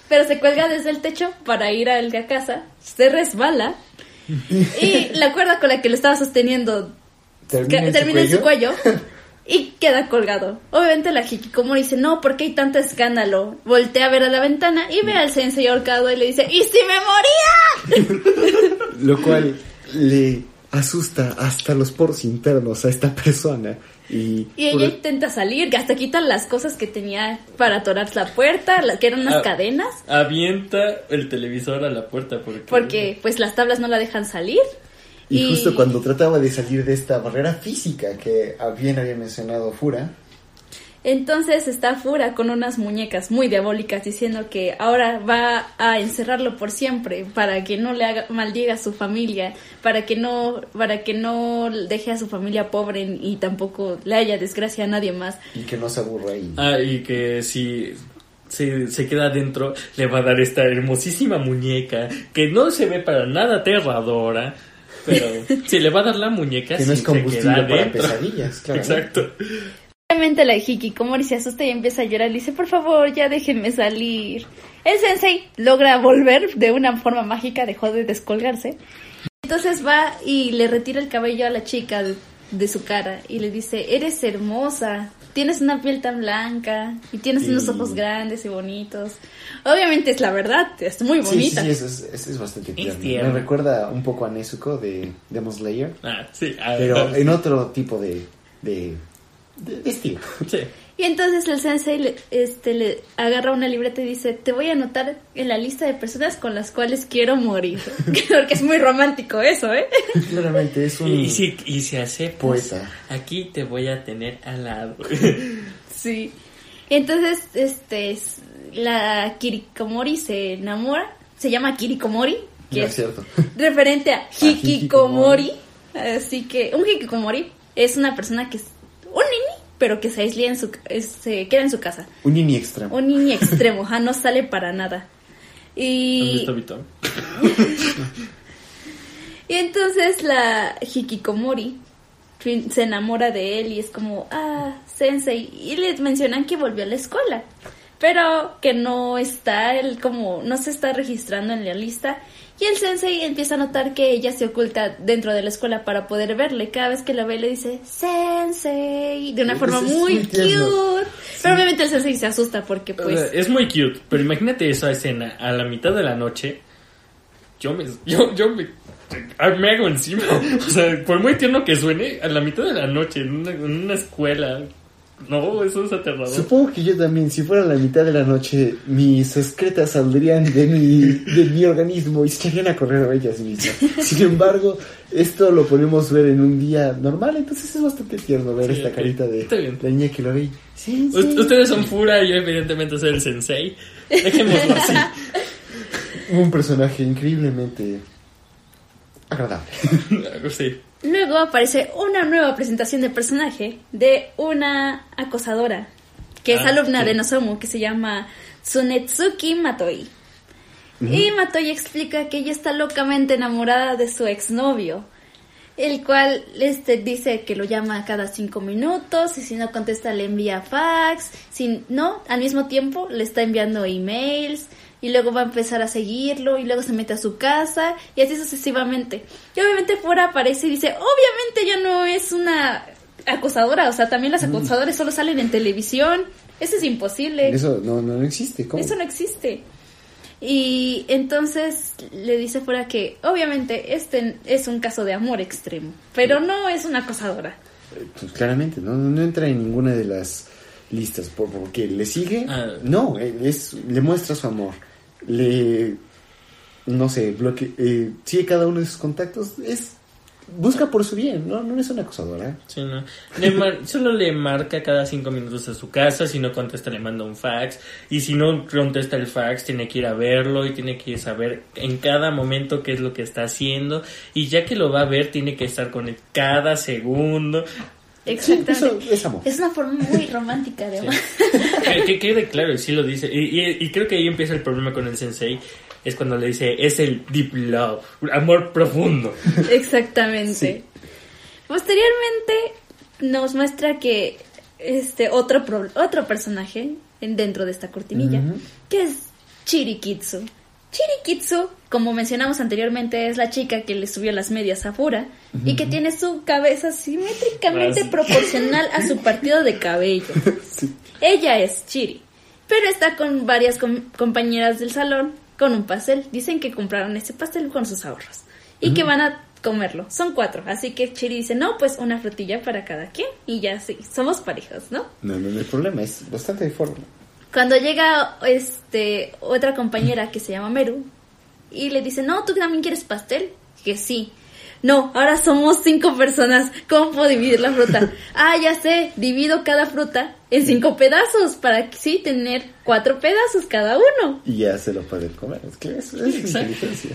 Pero se cuelga desde el techo para ir a la casa, se resbala y la cuerda con la que lo estaba sosteniendo Termina, en su en cuello y queda colgado. Obviamente la Hikikomori dice, no, ¿por qué hay tanto escándalo? Voltea a ver a la ventana y ve al sensei ahorcado y le dice, ¿y si me moría? Lo cual le asusta hasta los poros internos a esta persona. Y, Y por- ella intenta salir, que hasta quitan las cosas que tenía para atorar la puerta, la- que eran unas Ah. cadenas, Avienta el televisor a la puerta porque... porque pues las tablas no la dejan salir. y justo cuando trataba de salir de esta barrera física que bien había mencionado Fura, Entonces está Fura con unas muñecas muy diabólicas diciendo que ahora va a encerrarlo por siempre para que no le haga maldiga a su familia, para que no para que no deje a su familia pobre y tampoco le haya desgracia a nadie más. y que no se aburra ahí. Ah, y que si se, se queda adentro, le va a dar esta hermosísima muñeca que no se ve para nada aterradora. Pero si le va a dar la muñeca, que no es se combustible queda para pesadillas, claro. Exacto. Obviamente la Hikikomori se asusta y empieza a llorar dice, por favor, ya déjenme salir. El sensei logra volver de una forma mágica, dejó de descolgarse. Entonces va y le retira el cabello a la chica de, de su cara y le dice, eres hermosa, tienes una piel tan blanca y tienes unos Sí. ojos grandes y bonitos. Obviamente es la verdad, es muy Sí, sí, bonita. sí, eso es, bastante Es tierno. Me recuerda un poco a Nezuko de Demon Slayer, Ah, sí. pero en otro tipo de estilo. sí. Y entonces el sensei le, este, le agarra una libreta y dice, te voy a anotar en la lista de personas con las cuales quiero morir. Porque es muy romántico eso, ¿eh? Claramente es un... Y, si, y si aceptas, Poeta. aquí te voy a tener al lado. Sí. Entonces, este, es- la Kirikomori se enamora, se llama Kirikomori, que No, es cierto. referente a hikikomori. Hikikomori. Así que un Hikikomori es una persona que es un nini, pero que se aísla en su, se queda en su casa. Un nini extremo. Un nini extremo, ja, no sale para nada. ¿Has Y, y entonces la Hikikomori fin- se enamora de él y es como, ah, sensei. Y les mencionan que volvió a la escuela, pero que no está, él como, no se está registrando en la lista. Y el sensei empieza a notar que ella se oculta dentro de la escuela para poder verle. Cada vez que la ve le dice, sensei, de una Es- forma es muy, cute. Pero obviamente el sensei se asusta porque O pues... sea, es muy cute, pero imagínate esa escena a la mitad de la noche. Yo me, yo, yo me, ah, me hago encima. O sea, por muy tierno que suene, a la mitad de la noche en una, en una escuela. No, eso es aterrador. Supongo que yo también, si fuera la mitad de la noche, mis excretas saldrían de mi, de mi organismo y se echarían a correr a ellas mismas. Sin embargo, esto lo podemos ver en un día normal, entonces es bastante tierno ver Sí, esta carita de la niña que lo ve. Sí, Ustedes son Fura y yo evidentemente soy el sensei. Dejémoslo así. Un personaje increíblemente agradable. Sí. Luego aparece una nueva presentación de personaje de una acosadora que es Ah, alumna sí. de Nozomu que se llama Tsunetsuki Matoi. Y Matoi explica que ella está locamente enamorada de su exnovio, el cual este, dice que lo llama cada cinco minutos y si no contesta le envía fax, si no, al mismo tiempo le está enviando emails y luego va a empezar a seguirlo y luego se mete a su casa y así sucesivamente. Y obviamente fuera aparece y dice, obviamente ya no es una acosadora, o sea, también las acosadores solo salen en televisión, eso es imposible. Eso no, no, no existe. ¿Cómo? Eso no existe. Y entonces le dice fuera que obviamente este es un caso de amor extremo, pero no es una acosadora. Eh, Pues claramente, no, no entra en ninguna de las listas. Por, porque le sigue. Ah. No, eh, es, le muestra su amor. Le. No sé, bloque, eh, sigue cada uno de sus contactos. Es. Busca por su bien, no, no es una acosadora. Sí, no. Le mar- solo le marca cada cinco minutos a su casa, si no contesta le manda un fax, y si no contesta el fax tiene que ir a verlo y tiene que saber en cada momento qué es lo que está haciendo, y ya que lo va a ver tiene que estar con él cada segundo. Exactamente. Eso es amor. Es una forma muy romántica de amar. Que, que quede claro, y sí lo dice, y, y- y creo que ahí empieza el problema con el sensei, es cuando le dice, es el deep love, amor profundo. Exactamente. Sí. Posteriormente nos muestra que este otro pro- otro personaje en- dentro de esta cortinilla, que es Chirikitsu. Chirikitsu, como mencionamos anteriormente, es la chica que le subió las medias a Fura y que tiene su cabeza simétricamente proporcional a su partido de cabello. Ella es Chiri, pero está con varias com- compañeras del salón con un pastel. Dicen que compraron ese pastel con sus ahorros y que van a comerlo. Son cuatro, así que Chiri dice, no, pues una frutilla para cada quien y ya sí, somos parejas, ¿no? No, no, no hay problema, es bastante de forma. Cuando llega este otra compañera que se llama Meru y le dice, no, tú también quieres pastel, que sí. No, ahora somos cinco personas. ¿Cómo puedo dividir la fruta? ah, ya sé, divido cada fruta en cinco pedazos para que sí tener cuatro pedazos cada uno. Y ya se lo pueden comer. Es que es, es inteligencia.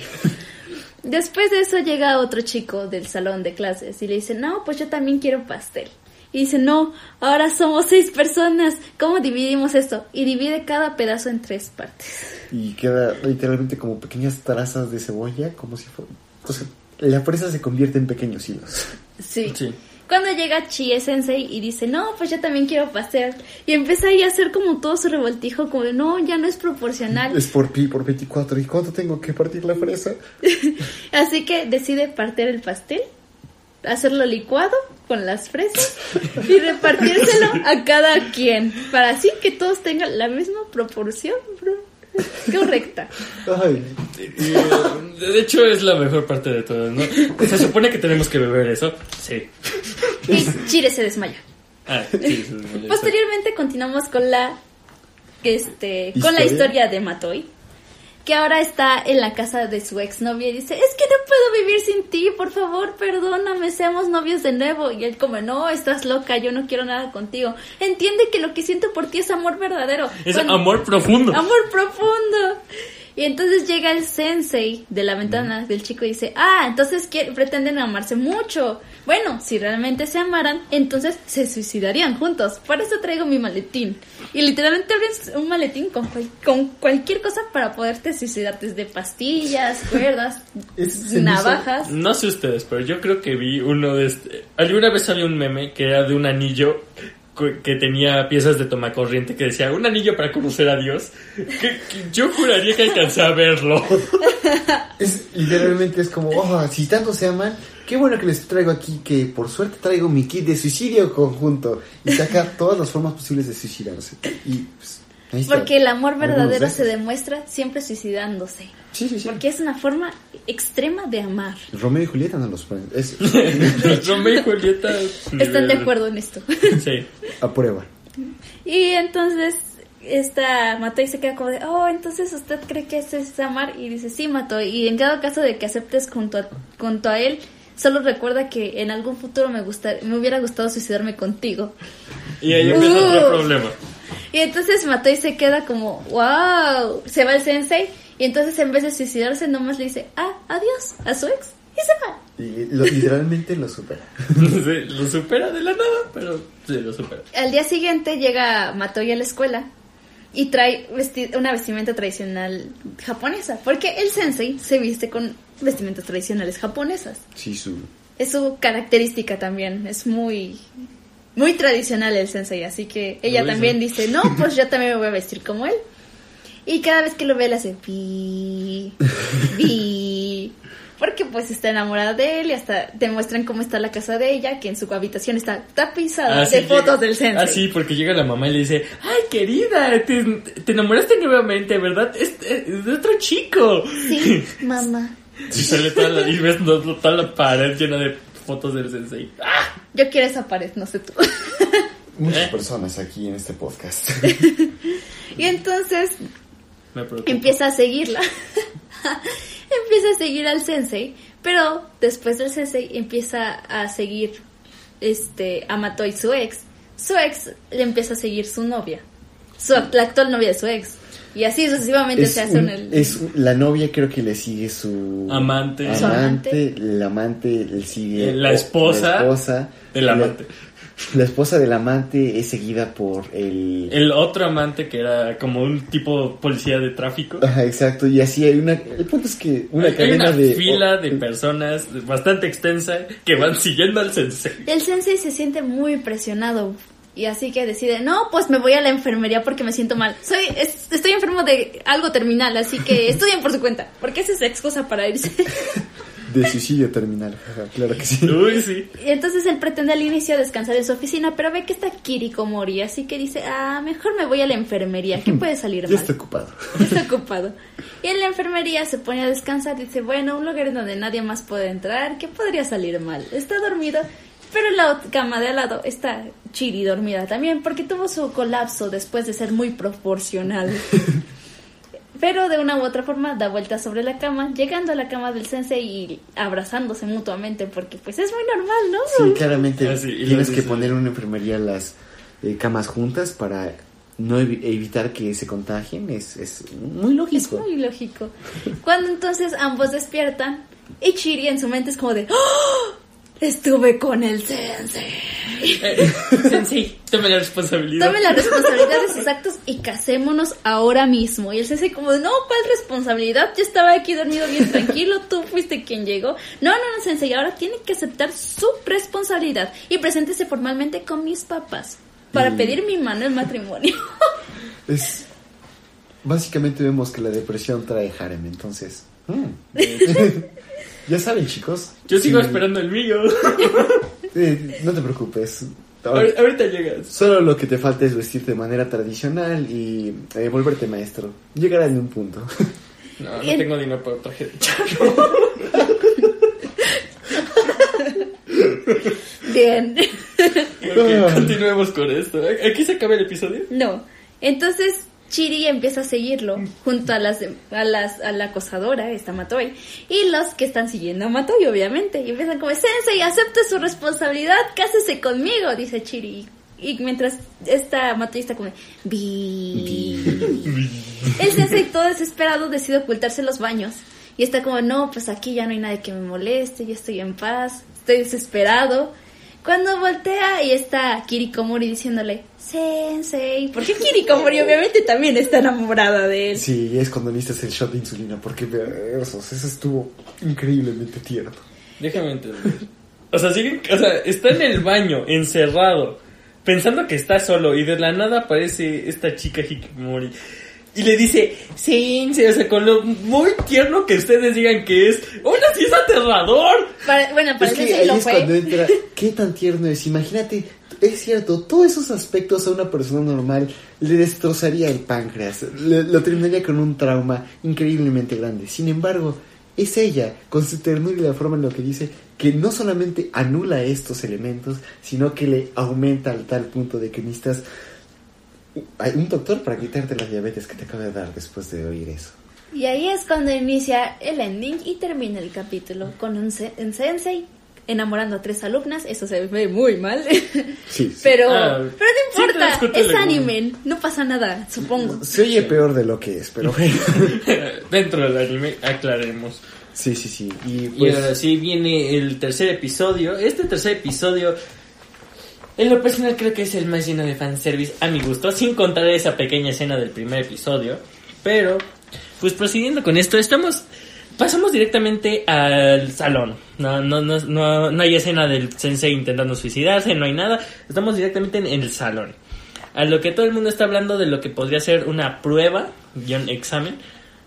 Después de eso llega otro chico del salón de clases y le dice, no, pues yo también quiero pastel. Y dice, no, ahora somos seis personas. ¿Cómo dividimos esto? Y divide cada pedazo en tres partes. Y queda literalmente como pequeñas trazas de cebolla, como si fuera... Sea, la presa se convierte en pequeños hilos. Sí. Sí. Cuando llega Chie Sensei y dice, no, pues yo también quiero pastel. Y empieza ahí a hacer como todo su revoltijo, como de, no, ya no es proporcional. Es por pi por 24. ¿Y cuánto tengo que partir la fresa? Así que decide partir el pastel, hacerlo licuado con las fresas y repartírselo a cada quien. Para así que todos tengan la misma proporción bro. Correcta. Ay, Y, eh, de hecho, es la mejor parte de todo, ¿no? Se supone que tenemos que beber eso. Sí. Y Chire se desmaya. Ah, sí, sí, sí. Posteriormente continuamos con la este con la ¿Historia? historia de Matoi, que ahora está en la casa de su exnovia y dice, "Es que no puedo vivir sin ti, por favor, perdóname, seamos novios de nuevo." Y él como, "No, estás loca, yo no quiero nada contigo. Entiende que lo que siento por ti es amor verdadero." Es amor profundo. Amor profundo. Y entonces llega el sensei de la ventana del chico y dice, ah, entonces pretenden amarse mucho. Bueno, si realmente se amaran, entonces se suicidarían juntos. Por eso traigo mi maletín. Y literalmente abres un maletín con, cual- con cualquier cosa para poderte suicidar, desde pastillas, cuerdas, Es- navajas. No sé ustedes, pero yo creo que vi uno de este... Alguna vez había un meme que era de un anillo que tenía piezas de tomacorriente que decía un anillo para conocer a Dios. Que, yo juraría que alcancé a verlo. Literalmente es como, oh, si tanto se aman, qué bueno que les traigo aquí, que por suerte traigo mi kit de suicidio conjunto. Y saca todas las formas posibles de suicidarse. Y pues. Porque el amor verdadero se demuestra siempre suicidándose. Sí, sí, sí. Porque es una forma extrema de amar. Romeo y Julieta no los ponen. Es Romeo y Julieta. Están de acuerdo en esto. Sí. a prueba. Y entonces esta Matoi se queda como de, oh, entonces usted cree que eso es amar y dice, sí, Matoi. Y en cada caso de que aceptes junto a, junto a él, solo recuerda que en algún futuro me gusta, me hubiera gustado suicidarme contigo. Y ahí empieza otro Uh. problema. Y entonces Matoi se queda como, wow, se va el sensei y entonces en vez de suicidarse nomás le dice, ah, adiós a su ex y se va. Y lo- literalmente lo supera. Sí, lo supera de la nada, pero sí, lo supera. Al día siguiente llega Matoi a la escuela y trae vesti- una vestimenta tradicional japonesa, porque el sensei se viste con vestimentas tradicionales japonesas. Sí, su. Es su característica también, es muy muy tradicional el sensei, así que ella Lo también dice. dice, "No, pues yo también me voy a vestir como él." Y cada vez que lo ve le hace pi pi porque pues está enamorada de él y hasta te muestran cómo está la casa de ella, que en su habitación está tapizada Así de llega- fotos del sensei. Ah, sí, porque llega la mamá y le dice, ay querida, te, te enamoraste nuevamente, ¿verdad? Es, es de otro chico. Sí, mamá. Y sale toda la, y ves toda la pared llena de fotos del sensei. ¡Ah! Yo quiero esa pared, no sé tú. Muchas ¿Eh? personas aquí en este podcast. y entonces Me empieza a seguirla. empieza a seguir al sensei, pero después del sensei empieza a seguir este a Matoi su ex. Su ex le empieza a seguir su novia. Su, la actual novia de su ex. Y así sucesivamente es, se hace un- un... es un- la novia creo que le sigue su Amante. Su amante, el amante le sigue La esposa la esposa del la- amante. La, esposa del amante es seguida por el El otro amante que era como un tipo policía de tráfico. Ajá, exacto, y así hay una el punto es que una Hay cadena una de fila de personas bastante extensa que van siguiendo al sensei. El sensei se siente muy presionado Y así que decide, no, pues me voy a la enfermería porque me siento mal. Soy, es- estoy enfermo de algo terminal, así que estudien por su cuenta. Porque esa es excusa para irse. De suicidio terminal, ajá, claro que sí. Uy, sí. Y entonces él pretende al inicio descansar en su oficina, pero ve que está Kiriko Mori, así que dice, ah, mejor me voy a la enfermería, ¿qué puede salir Ya mal? está ocupado. Está ocupado. Y en la enfermería se pone a descansar y dice, bueno, un lugar en donde nadie más puede entrar, ¿qué podría salir mal? Está dormido, pero en la cama de al lado está Chiri dormida también, porque tuvo su colapso después de ser muy proporcional. Pero de una u otra forma da vueltas sobre la cama, llegando a la cama del sensei y abrazándose mutuamente, porque pues es muy normal, ¿no? Sí, claramente Ah, sí, tienes que poner en una enfermería las eh, camas juntas para no evi- evitar que se contagien. Es, es muy Es lógico. muy lógico. Cuando entonces ambos despiertan y Chiri en su mente es como de ¡Oh! Estuve con el sensei. Eh, Sensei, tome la responsabilidad. Tome la responsabilidad de sus actos y casémonos ahora mismo. Y el sensei como no, ¿cuál responsabilidad? Yo estaba aquí dormido bien tranquilo, tú fuiste quien llegó. No, no, no, sensei, ahora tiene que aceptar su responsabilidad y preséntese formalmente con mis papás para Y- pedir mi mano en matrimonio. Es básicamente vemos que la depresión trae harem, entonces. mm. ya saben, chicos. Yo sigo Sí, esperando el mío. eh, no te preocupes. Ahor- Ahorita llegas. Solo lo que te falta es vestirte de manera tradicional y eh, volverte maestro. Llegará en un punto. No, no En- tengo dinero para traje de charro. Bien. Continuemos con esto. ¿Aquí se acaba el episodio? No. Entonces Chiri empieza a seguirlo junto a las, a las a la acosadora, esta Matoi, y los que están siguiendo a Matoi, obviamente. Y empiezan como, Sensei, acepte su responsabilidad, cásese conmigo, dice Chiri. Y mientras esta Matoi está como, bi. El sensei todo desesperado decide ocultarse en los baños. Y está como, no, pues aquí ya no hay nadie que me moleste, yo estoy en paz, estoy desesperado. Cuando voltea y está Kiriko Mori diciéndole, Sensei, porque Kiriko Mori obviamente también está enamorada de él. Sí, es cuando necesitas el shot de insulina, porque versos, eso estuvo increíblemente tierno. Déjame entender. O sea, siguen, o sea, está en el baño, encerrado, pensando que está solo y de la nada aparece esta chica Hikimori y le dice, Sensei, o sea, con lo muy tierno que ustedes digan que es, ¡Aún así es aterrador! Para- bueno, para Es que sensei ahí lo es cuando fue. entra, qué tan tierno es. Imagínate, es cierto, todos esos aspectos a una persona normal le destrozaría el páncreas, lo terminaría con un trauma increíblemente grande. Sin embargo, es ella, con su ternura y la forma en lo que dice, que no solamente anula estos elementos, sino que le aumenta al tal punto de que necesitas un doctor para quitarte la diabetes que te acaba de dar después de oír eso. Y ahí es cuando inicia el ending y termina el capítulo con un sensei enamorando a tres alumnas. Eso se ve muy mal. Sí, sí. pero, Ah, pero no importa, es anime, no pasa nada, supongo. Se oye peor de lo que es, pero bueno. Dentro del anime, aclaremos. Sí, sí, sí. Y Y pues... ahora sí viene el tercer episodio. Este tercer episodio, en lo personal, creo que es el más lleno de fanservice a mi gusto, sin contar esa pequeña escena del primer episodio. Pero, pues procediendo con esto, estamos. Pasamos directamente al salón. No, no, no, no, no hay escena del sensei intentando suicidarse, no hay nada. Estamos directamente en, el salón. A lo que todo el mundo está hablando de lo que podría ser una prueba, guion examen.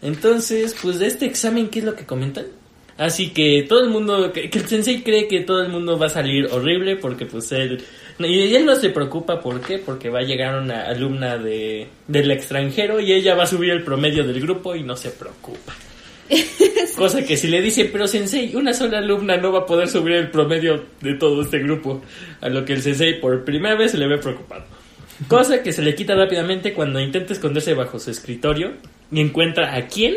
Entonces, pues de este examen, ¿qué es lo que comentan? Así que todo el mundo, que, que el sensei cree que todo el mundo va a salir horrible porque pues él, y él no se preocupa, ¿por qué? Porque va a llegar una alumna de, del extranjero y ella va a subir el promedio del grupo y no se preocupa. Cosa que si le dice, pero sensei, una sola alumna no va a poder subir el promedio de todo este grupo. A lo que el sensei por primera vez se le ve preocupado. Cosa que se le quita rápidamente cuando intenta esconderse bajo su escritorio y encuentra a quién?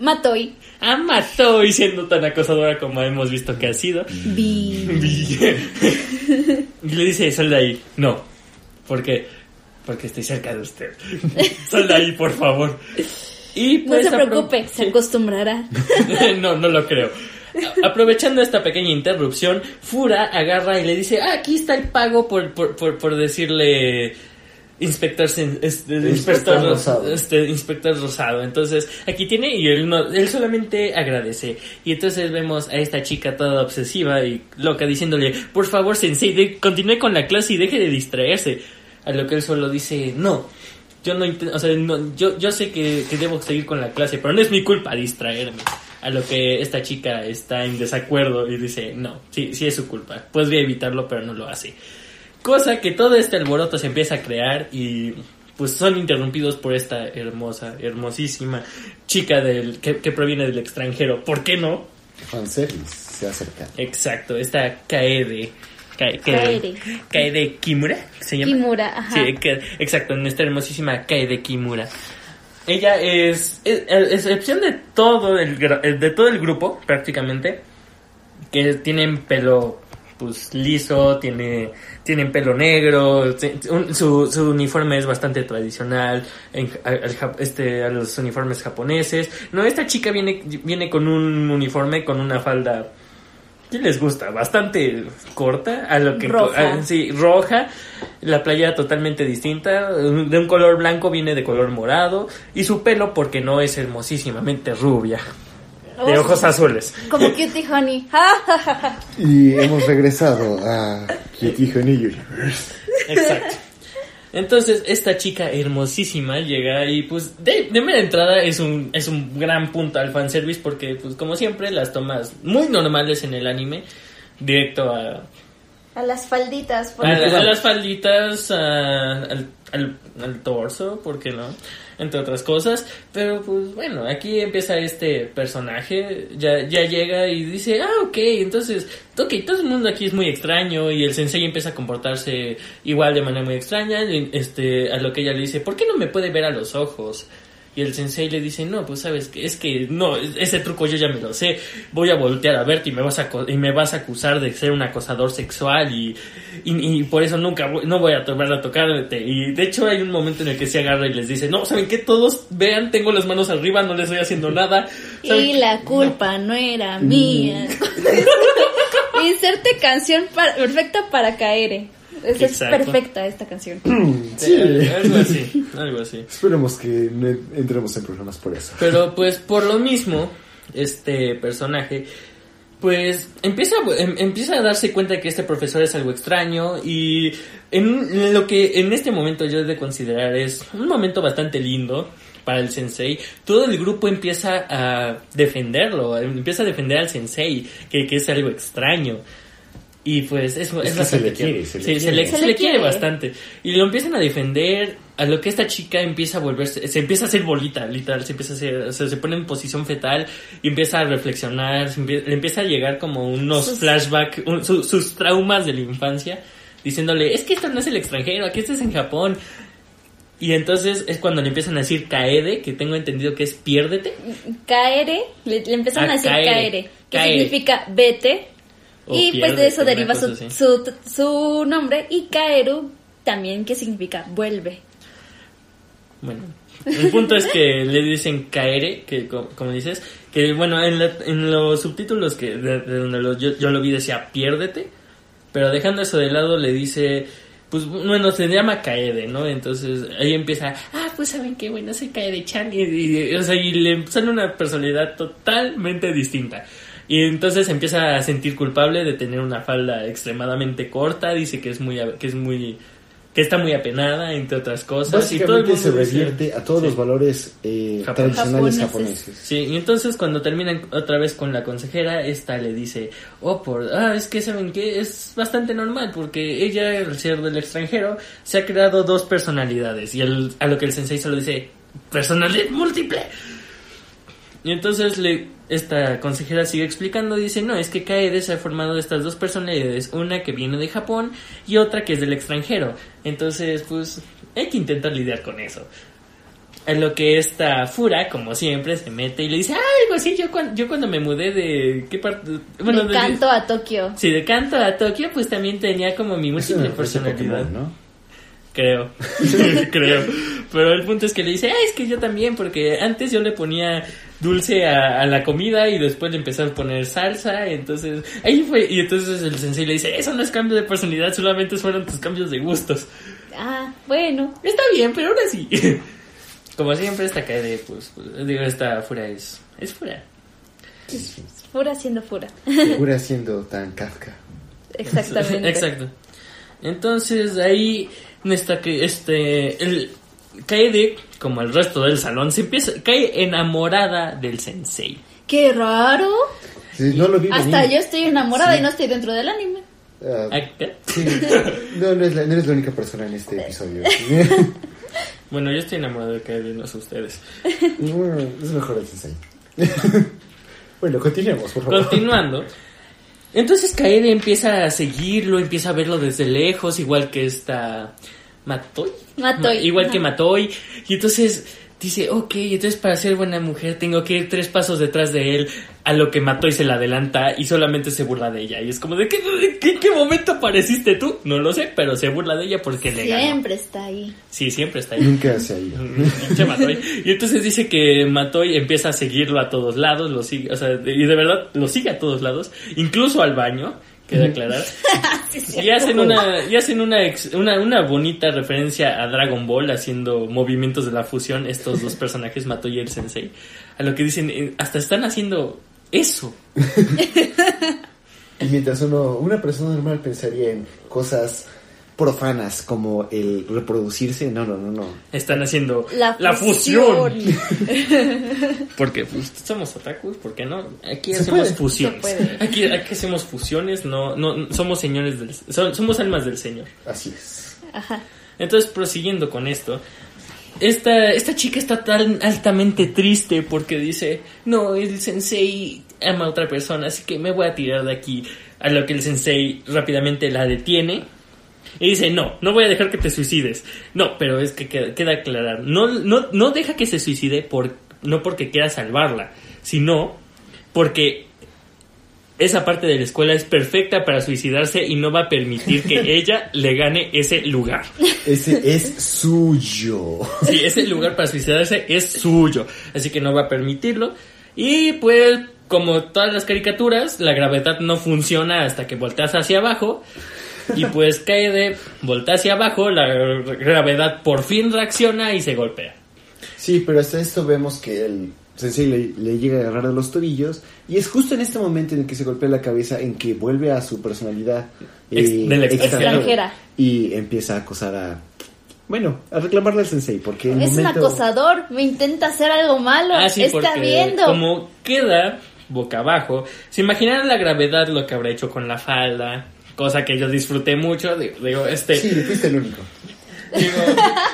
Matoi, A Matoi siendo tan acosadora como hemos visto que ha sido. bi. y le dice, sal de ahí. No. ¿Por qué? Porque estoy cerca de usted. sal de ahí, por favor. Y No pues se preocupe, se acostumbrará. no, no lo creo. Aprovechando esta pequeña interrupción, Fura agarra y le dice, ah, aquí está el pago por, por, por, por decirle inspector, este, Inspector inspector, ro- rosado. este, inspector rosado. Entonces, aquí tiene y él, no, él solamente agradece. Y entonces vemos a esta chica toda obsesiva y loca diciéndole, por favor, sensei, de- continúe con la clase y deje de distraerse. A lo que él solo dice, no, yo no, int- o sea, no, yo, yo sé que, que debo seguir con la clase, pero no es mi culpa distraerme. A lo que esta chica está en desacuerdo y dice, no, sí, sí es su culpa. Podría evitarlo, pero no lo hace. Cosa que todo este alboroto se empieza a crear y pues son interrumpidos por esta hermosa, hermosísima chica del, que, que proviene del extranjero. ¿Por qué no? Fanservice se acerca. Exacto, esta Kaede. Kaede. Kaede. Kaede Kimura, ¿se llama? Kimura, ajá. Sí, que- exacto, nuestra hermosísima Kaede Kimura. Ella es, es, a excepción de todo el, gra- de todo el grupo, prácticamente, que tienen pelo pues liso, tiene, tienen pelo negro, su, su uniforme es bastante tradicional en, al este, a los uniformes japoneses. No, esta chica viene, viene con un uniforme, con una falda, ¿qué les gusta? Bastante corta, a lo que... Roja. a- sí, roja, la playa totalmente distinta, de un color blanco viene de color morado, y su pelo porque no es hermosísimamente rubia, de Oh, ojos azules. Como Cutie Honey. Y hemos regresado a Kitty Honey Universe. Exacto. Entonces, esta chica hermosísima llega y pues de, de mera entrada es un, es un gran punto al fanservice porque pues como siempre las tomas muy normales en el anime, directo a, A las falditas. por a, a las falditas, a- al, al, al torso, ¿por qué no? Entre otras cosas. Pero pues bueno, aquí empieza este personaje, ya, ya llega y dice, ah, ok, entonces, ok, todo el mundo aquí es muy extraño y el sensei empieza a comportarse igual de manera muy extraña. Este, a lo que ella le dice, ¿por qué no me puede ver a los ojos? Y el sensei le dice, no, pues sabes que es que no, ese truco yo ya me lo sé. Voy a voltear a verte y me vas a, y me vas a acusar de ser un acosador sexual y, y, y por eso nunca voy, no voy a tomar a tocarte. Y de hecho hay un momento en el que se agarra y les dice, no, ¿saben qué? Todos vean, tengo las manos arriba, no les estoy haciendo nada. ¿Saben Y la culpa no era mía. Inserte canción para- perfecta para caer. Es, perfecta esta canción. Eh, algo así, algo así. Esperemos que no entremos en problemas por eso. Pero pues por lo mismo, este personaje pues empieza, em- empieza a darse cuenta de que este profesor es algo extraño y en lo que en este momento yo he de considerar es un momento bastante lindo para el sensei, todo el grupo empieza a defenderlo, empieza a defender al sensei, que, que es algo extraño. Y pues es, es, que se le quiere, tierno. se le Sí, se quiere. le, Se se le le quiere quiere. bastante. Y lo empiezan a defender, a lo que esta chica empieza a volverse, se empieza a hacer bolita, literal, se empieza a hacer, o sea, se pone en posición fetal y empieza a reflexionar, le empieza a llegar como unos Sus- flashbacks, un- su- sus traumas de la infancia, diciéndole, es que esto no es el extranjero, aquí esto es en Japón. Y entonces es cuando le empiezan a decir kaede, que tengo entendido que es piérdete. Caere, le, le empezaron Ah, a decir caere. caere, que Caere. significa vete. O y pues de eso deriva su, su, su nombre. Y caeru también, que significa vuelve. Bueno, el punto es que le dicen caere, que co- como dices, que bueno, en, la- en los subtítulos que de, de donde lo- yo, yo lo vi decía piérdete, pero dejando eso de lado le dice, pues bueno, se llama Kaede, ¿no? Entonces ahí empieza, ah, pues saben qué, bueno, soy Kaede-chan, y, y- o sea, y le sale una personalidad totalmente distinta. Y entonces empieza a sentir culpable de tener una falda extremadamente corta, dice que es muy, que es muy, que está muy apenada, entre otras cosas. y todo el Básicamente mundo se dice- revierte a todos Sí. los valores eh, Japón- tradicionales Japoneses. japoneses. Sí, y entonces cuando terminan otra vez con la consejera, esta le dice, oh, por, ah, es que saben que es bastante normal porque ella, al ser del extranjero, se ha creado dos personalidades y el- a lo que el sensei solo dice, personalidad múltiple. Y entonces le, esta consejera sigue explicando, dice, no, es que Kaede se ha formado de estas dos personalidades, una que viene de Japón y otra que es del extranjero. Entonces, pues, hay que intentar lidiar con eso. En lo que esta Fura, como siempre, se mete y le dice, ah, algo así, yo, cuan- yo cuando me mudé de... ¿Qué parte? Bueno, de de- canto a Tokio. Sí, de canto a Tokio, pues también tenía como mi múltiple personalidad. Pokémon, ¿no? Creo, creo. Pero el punto es que le dice, ah, es que yo también, porque antes yo le ponía dulce a, a la comida y después le empecé a poner salsa, entonces ahí fue, y entonces el sensei le dice, eso no es cambio de personalidad, solamente fueron tus cambios de gustos. Ah, bueno. Está bien, pero ahora sí. Como siempre esta cae de, pues, pues, digo, esta fuera es, es fuera. Fura siendo fura. Segura siendo tan Kafka. Exactamente. Exacto. Entonces ahí esta que este el Kaede, como el resto del salón, se empieza cae enamorada del sensei. Qué raro. Sí, no lo vi Hasta venir. yo estoy enamorada Sí. y no estoy dentro del anime. ¿qué? sí. No, no, es la, no eres la única persona en este episodio. Bueno, yo estoy enamorado de Kaede, no sé ustedes. Bueno, es mejor el sensei. bueno, continuemos, por favor. Continuando. Entonces Kaede empieza a seguirlo, empieza a verlo desde lejos, igual que esta Matoi. Matoi, Ma- Igual que ajá. Matoi. Y entonces dice, ok, entonces para ser buena mujer tengo que ir tres pasos detrás de él, a lo que Matoi se la adelanta y solamente se burla de ella. Y es como, ¿de qué, de qué, qué momento apareciste tú? No lo sé, pero se burla de ella porque le ganó. Siempre está ahí. Sí, siempre está ahí. Nunca se ha ido. Pinche Matoy. Y entonces dice que Matoy empieza a seguirlo a todos lados, lo sigue, o sea, y de verdad lo sigue a todos lados, incluso al baño, queda aclarar. y hacen una, y hacen una, ex- una, una bonita referencia a Dragon Ball haciendo movimientos de la fusión, estos dos personajes, Matoy y el Sensei, a lo que dicen, eh, hasta están haciendo eso. Y mientras uno, una persona normal pensaría en cosas profanas como el reproducirse, no, no, no, no. Están haciendo La, fusión. fusión. Porque pues, somos otakus, ¿por qué no? Aquí Se hacemos puede. fusiones. Se puede. Aquí, aquí hacemos fusiones, no, no somos señores del, so- somos almas del Señor. Así es. Ajá. Entonces, prosiguiendo con esto, esta, esta chica está tan altamente triste porque dice, no, el sensei ama a otra persona, así que me voy a tirar de aquí. A lo que el sensei rápidamente la detiene y dice, no, no voy a dejar que te suicides. No, pero es que queda, queda aclarar, no, no, no deja que se suicide por, no porque quiera salvarla, sino porque esa parte de la escuela es perfecta para suicidarse y no va a permitir que ella le gane ese lugar. Ese es suyo. Sí, ese lugar para suicidarse es suyo, así que no va a permitirlo. Y pues, como todas las caricaturas, la gravedad no funciona hasta que volteas hacia abajo. Y pues cae de voltea hacia abajo, la gravedad por fin reacciona y se golpea. Sí, pero hasta esto vemos que el sensei le, le llega a agarrar de los tobillos y es justo en este momento en el que se golpea la cabeza en que vuelve a su personalidad eh, Ex-. Extranjera. y empieza a acosar a bueno, a reclamarle al sensei porque en Es un momento acosador. Me intenta hacer algo malo. Ah, sí, Está viendo. como queda boca abajo, se imaginan la gravedad lo que habrá hecho con la falda, cosa que yo disfruté mucho. Digo, digo, este, Sí, fuiste el único. digo,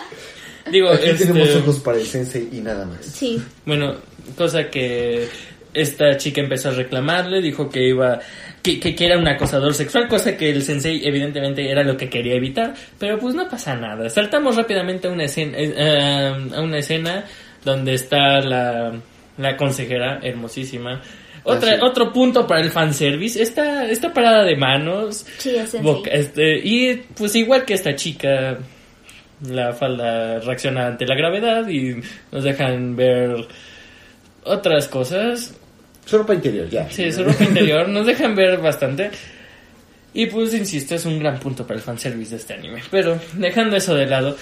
digo, Aquí este, tenemos ojos para el sensei y nada más. Sí. Bueno, cosa que esta chica empezó a reclamarle, dijo que iba, que, que, que era un acosador sexual, cosa que el sensei evidentemente era lo que quería evitar, pero pues no pasa nada. Saltamos rápidamente a una escena, eh, eh, a una escena donde está la, la consejera hermosísima. Otra. Otro punto para el fanservice, esta, esta parada de manos, Sí, es boca- este, y pues igual que esta chica, la falda reacciona ante la gravedad y nos dejan ver otras cosas. Su ropa interior, ya. Sí, su ropa interior nos dejan ver bastante. Y pues insisto, es un gran punto para el fanservice de este anime. Pero dejando eso de lado,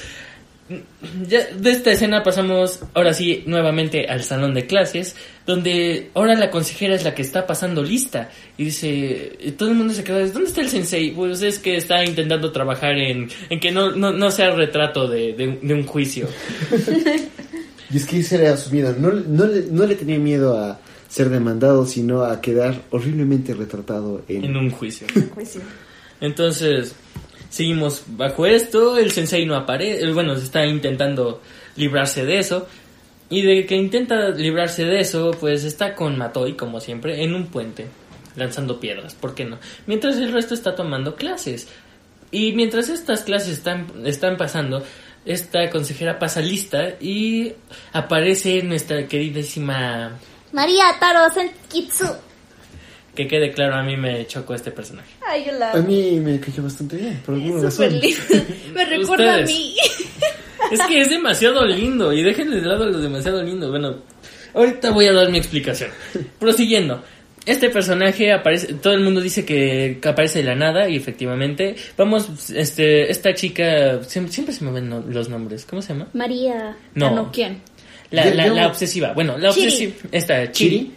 ya de esta escena pasamos ahora sí nuevamente al salón de clases, donde ahora la consejera es la que está pasando lista y dice, y todo el mundo se queda, ¿dónde está el sensei? Pues es que está intentando trabajar en, en que no, no, no sea retrato de, de, de un juicio. Y es que ese era su miedo. No, no, le, no le tenía miedo a ser demandado, sino a quedar horriblemente retratado en... En un juicio. Entonces, seguimos bajo esto, el sensei no aparece, bueno, se está intentando librarse de eso. Y de que intenta librarse de eso, pues está con Matoi, como siempre, en un puente, lanzando piedras, ¿por qué no? Mientras el resto está tomando clases. Y mientras estas clases están, están pasando, esta consejera pasa lista y aparece nuestra queridísima... María Taro Senkitsu. Que quede claro, a mí me chocó este personaje. Ay, yo la A mí me cayó bastante bien, por alguna Es súper razón. lindo. Me recuerda a mí. Es que es demasiado lindo y déjenle de lado lo demasiado lindo. Bueno, ahorita voy a dar mi explicación. Prosiguiendo. Este personaje aparece, todo el mundo dice que, que aparece de la nada y efectivamente, vamos, este, esta chica, siempre, siempre se me ven no- los nombres, ¿cómo se llama? María. No. No, ¿quién? La, la, obsesiva, bueno, la Chiri. obsesiva, esta Chiri,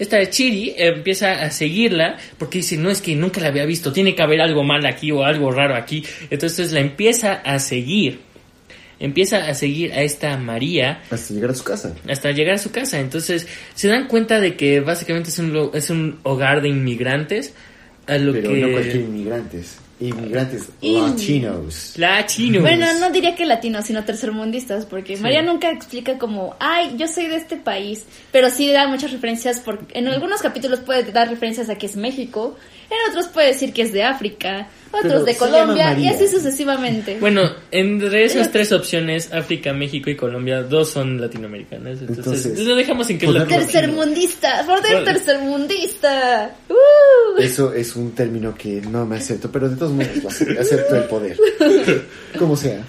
esta Chiri empieza a seguirla porque dice, no es que nunca la había visto, tiene que haber algo mal aquí o algo raro aquí. Entonces la empieza a seguir. Empieza a seguir a esta María Hasta llegar a su casa. hasta llegar a su casa. Entonces se dan cuenta de que básicamente es un, es un hogar de inmigrantes. A lo Pero que... no cualquier inmigrantes. Inmigrantes In- latinos. Latinos. Bueno, no diría que latinos, sino tercermundistas, porque María nunca explica como, ay, yo soy de este país, pero sí da muchas referencias, porque en algunos capítulos puede dar referencias a que es México, en otros puede decir que es de África, otros Pero de Colombia, y así sucesivamente. Bueno, entre esas tres opciones, África, México y Colombia, dos son latinoamericanas. Entonces, Entonces, lo dejamos en que es. Tercermundista, por Bueno. tercermundista. ¡Uh! Eso es un término que no me acepto, pero de todos modos acepto el poder. Como sea.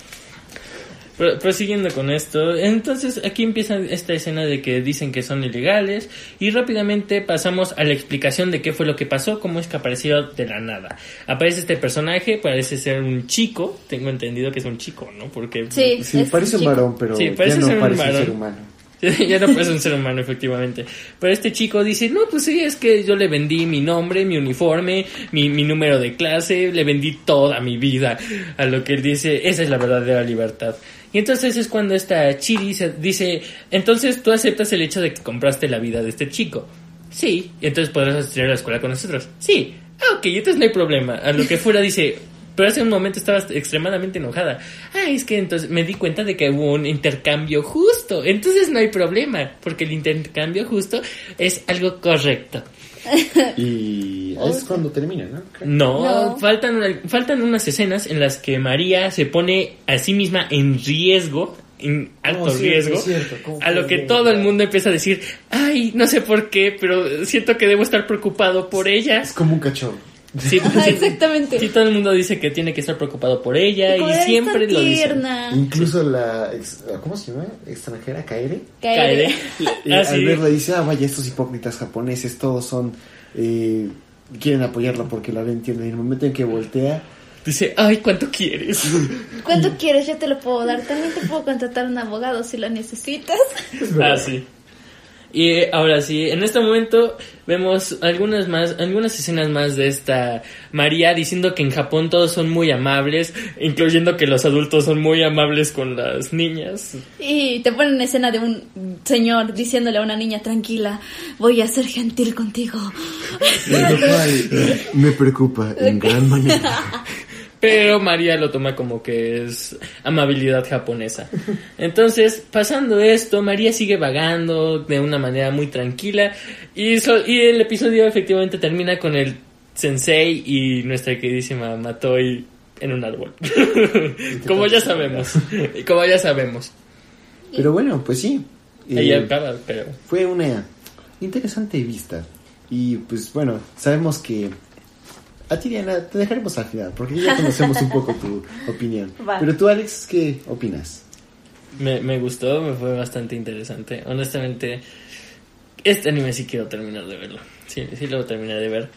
Pro- prosiguiendo con esto, entonces aquí empieza esta escena de que dicen que son ilegales y rápidamente pasamos a la explicación de qué fue lo que pasó, cómo es que apareció de la nada. Aparece este personaje, parece ser un chico, tengo entendido que es un chico, ¿no? Porque Sí, Sí, es parece un varón, pero Sí, parece ya no parece un varón. ser humano. ya no ser un ser humano, efectivamente. Pero este chico dice, no, pues sí, es que yo le vendí mi nombre, mi uniforme, mi, mi número de clase, le vendí toda mi vida. A lo que él dice, esa es la verdadera libertad. Y entonces es cuando esta Chiri se dice, entonces tú aceptas el hecho de que compraste la vida de este chico. Sí, y entonces podrás estudiar a la escuela con nosotros. Sí, ah, ok, entonces no hay problema. A lo que fuera dice, pero hace un momento estabas extremadamente enojada. Ah, es que entonces me di cuenta de que hubo un intercambio justo. Entonces no hay problema, porque el intercambio justo es algo correcto. Y es cuando termina, ¿no? No, No. Faltan, faltan unas escenas en las que María se pone a sí misma en riesgo, en alto No, cierto, riesgo, cierto, ¿cómo a lo que bien? todo el mundo empieza a decir, ay, no sé por qué, pero siento que debo estar preocupado por ella. Es como un cachorro. Sí, Ajá, sí, exactamente. sí, todo el mundo dice que tiene que estar preocupado por ella y "Ay, siempre lo dice. tierna". Incluso la. ex- ¿Cómo se llama? Extranjera, Kaere. Caeré. Y Ah, al sí. verla dice, ah, vaya, estos hipócritas japoneses, todos son. eh, quieren apoyarla porque la ven tierna. Y en el momento en que voltea, Dice, ay, ¿cuánto quieres? ¿Cuánto quieres? Yo te lo puedo dar. También te puedo contratar un abogado si lo necesitas. Ah, sí. Y ahora sí, en este momento vemos algunas más, algunas escenas más de esta María diciendo que en Japón todos son muy amables, incluyendo que los adultos son muy amables con las niñas. Y te ponen una escena de un señor diciéndole a una niña tranquila, voy a ser gentil contigo. lo cual me preocupa en gran manera. Pero María lo toma como que es amabilidad japonesa. Entonces, pasando esto, María sigue vagando de una manera muy tranquila y, so- y el episodio efectivamente termina con el sensei y nuestra queridísima Matoi en un árbol. como ya sabemos. Como ya sabemos. Pero bueno, pues sí. eh, Ahí acaba, pero... fue una interesante vista. Y pues bueno, sabemos que a ti Diana te dejaremos al final, porque ya conocemos un poco tu opinión. Va. Pero tú Alex, ¿qué opinas? Me, me gustó, me fue bastante interesante. Honestamente, este anime sí quiero terminar de verlo. Sí, sí lo terminé de ver.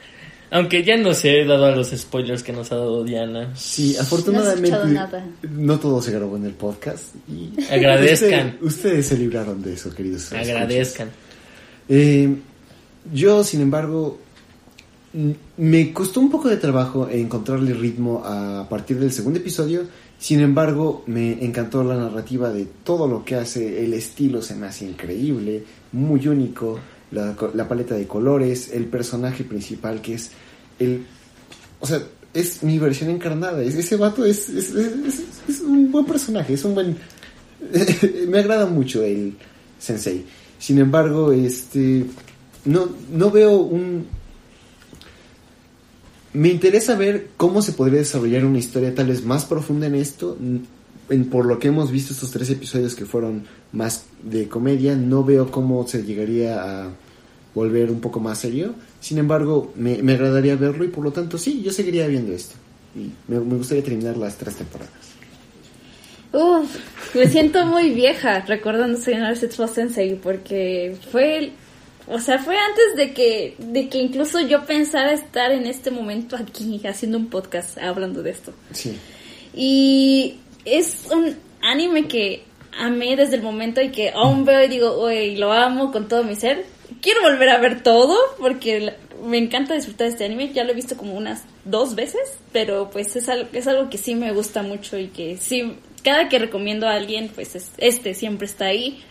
Aunque ya no sé, dado a los spoilers que nos ha dado Diana. Sí, afortunadamente nada. no todo se grabó en el podcast. Y Agradezcan. Usted- ustedes se libraron de eso, queridos. Agradezcan. Eh, yo, sin embargo, me costó un poco de trabajo encontrarle ritmo a partir del segundo episodio. Sin embargo, me encantó la narrativa de todo lo que hace. El estilo se me hace increíble, muy único. La, la paleta de colores, el personaje principal que es el... O sea, es mi versión encarnada. Es- Ese vato es, es- es- es un buen personaje, es un buen... me agrada mucho el sensei. Sin embargo, este no, no veo un... Me interesa ver cómo se podría desarrollar una historia tal vez más profunda en esto. En- por lo que hemos visto estos tres episodios que fueron más de comedia, no veo cómo se llegaría a volver un poco más serio. Sin embargo, me, me agradaría verlo y por lo tanto sí, yo seguiría viendo esto. Y me, gustaría terminar las tres temporadas. Uf, me siento muy vieja recordando Señor Setsuo Sensei porque fue, o sea, fue antes de que, de que incluso yo pensara estar en este momento aquí haciendo un podcast hablando de esto. Sí. Y es un anime que amé desde el momento y que aún veo y digo, uy, lo amo con todo mi ser. quiero volver a ver todo porque me encanta disfrutar de este anime. Ya lo he visto como unas dos veces, pero pues es algo, es algo que sí me gusta mucho y que sí, cada que recomiendo a alguien, pues es- este siempre está ahí.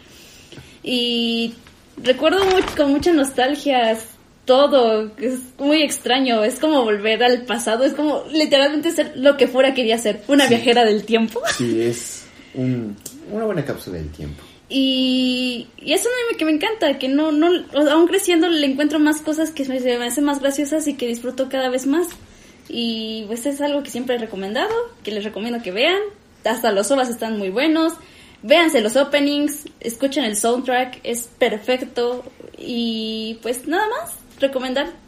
Y recuerdo con mucha nostalgia todo, es muy extraño, es como volver al pasado, es como literalmente ser lo que fuera quería ser, una Sí. viajera del tiempo. Sí, es un- una buena cápsula del tiempo. Y, y es un anime que me encanta, que no, no, aún creciendo le encuentro más cosas que me, se me hacen más graciosas y que disfruto cada vez más. Y pues es algo que siempre he recomendado, que les recomiendo que vean. Hasta los ovas están muy buenos. Véanse los openings, escuchen el soundtrack, es perfecto. Y pues nada más, recomendar.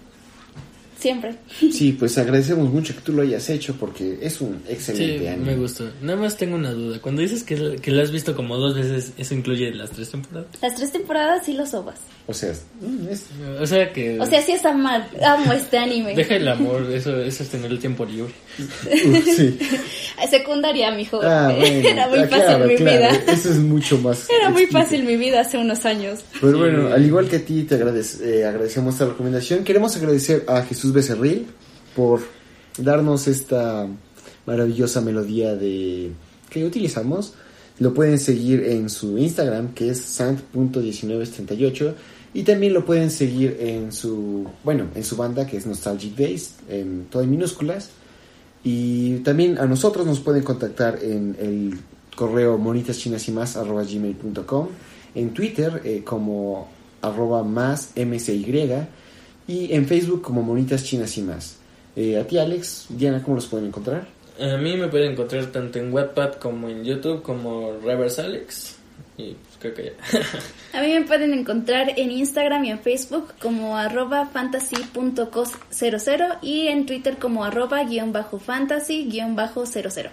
Siempre. Sí, pues agradecemos mucho que tú lo hayas hecho porque es un Sí, excelente anime. me gustó. Nada más tengo una duda. Cuando dices que, que lo has visto como dos veces, ¿eso incluye las tres temporadas? Las tres temporadas y los ovas. O sea, mm, es- O sea que... O sea, sí es amar, amo este anime. Deja el amor, eso, eso es tener el tiempo libre. uh, sí. Secundaria, mijo. Ah, bueno, Era muy ah, fácil claro, mi claro, vida. Eso es mucho más. Era muy fácil mi vida hace unos años. Pero Sí. bueno, al igual que a ti, te agradec- eh, agradecemos esta recomendación. Queremos agradecer a Jesús Becerril por darnos esta maravillosa melodía de que utilizamos. Lo pueden seguir en su Instagram, que es sant.1978. Y también lo pueden seguir en su, bueno, en su banda, que es Nostalgic Days, en todo en minúsculas. Y también a nosotros nos pueden contactar en el correo monitaschinasymas.gmail.com En Twitter eh, como arroba más msy y en Facebook como Monitas Chinas y Más. Eh, a ti Alex, Diana, ¿cómo los pueden encontrar? A mí me pueden encontrar tanto en Wattpad como en YouTube como Reverse Alex. Y pues creo que ya. A mí me pueden encontrar en Instagram y en Facebook como arroba fantasy.cos00 y en Twitter como arroba guion bajo fantasy guion bajo 00.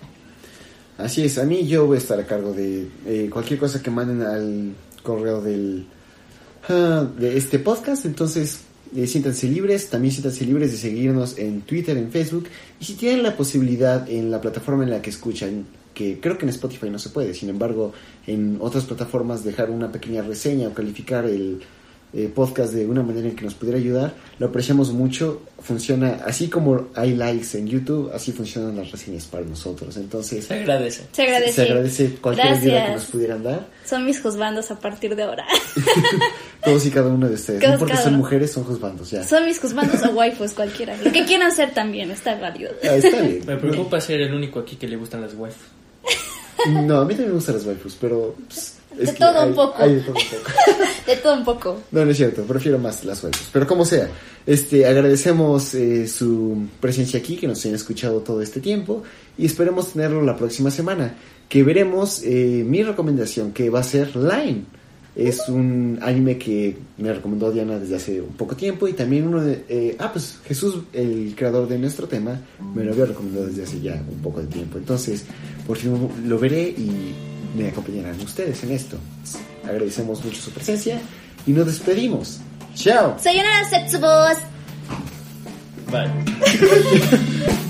Así es, a mí yo voy a estar a cargo de eh, cualquier cosa que manden al correo del ah, de este podcast, entonces eh, siéntanse libres, también siéntanse libres de seguirnos en Twitter, en Facebook, y si tienen la posibilidad en la plataforma en la que escuchan, que creo que en Spotify no se puede, sin embargo, en otras plataformas dejar una pequeña reseña o calificar el eh, podcast de una manera en que nos pudiera ayudar, lo apreciamos mucho, funciona así como hay likes en YouTube, así funcionan las reseñas para nosotros, entonces Se agradece. Se agradece. se agradece cualquier ayuda que nos pudieran dar. Son mis juzbandos a partir de ahora. Todos y cada uno de ustedes. No si son mujeres, son juzbandos, ya. Son mis juzbandos o waifus, cualquiera. Lo que quieran ser también, está válido. Ah, está bien. Me preocupa ser el único aquí que le gustan las waifus. No, a mí también me gustan las waifus, pero... pues, es De todo un hay- poco. hay de todo un poco. De todo un poco. No, no es cierto, prefiero más las waifus. Pero como sea, este, agradecemos eh, su presencia aquí, que nos hayan escuchado todo este tiempo, y esperemos tenerlo la próxima semana, que veremos eh, mi recomendación, que va a ser Line. Es un anime que me recomendó Diana desde hace un poco tiempo, y también uno de... eh, ah, pues Jesús, el creador de nuestro tema, me lo había recomendado desde hace ya un poco de tiempo. Entonces, por fin lo veré y me acompañarán ustedes en esto. Agradecemos mucho su presencia y nos despedimos. ¡Chao! Sayonara, Setsubos. Bye.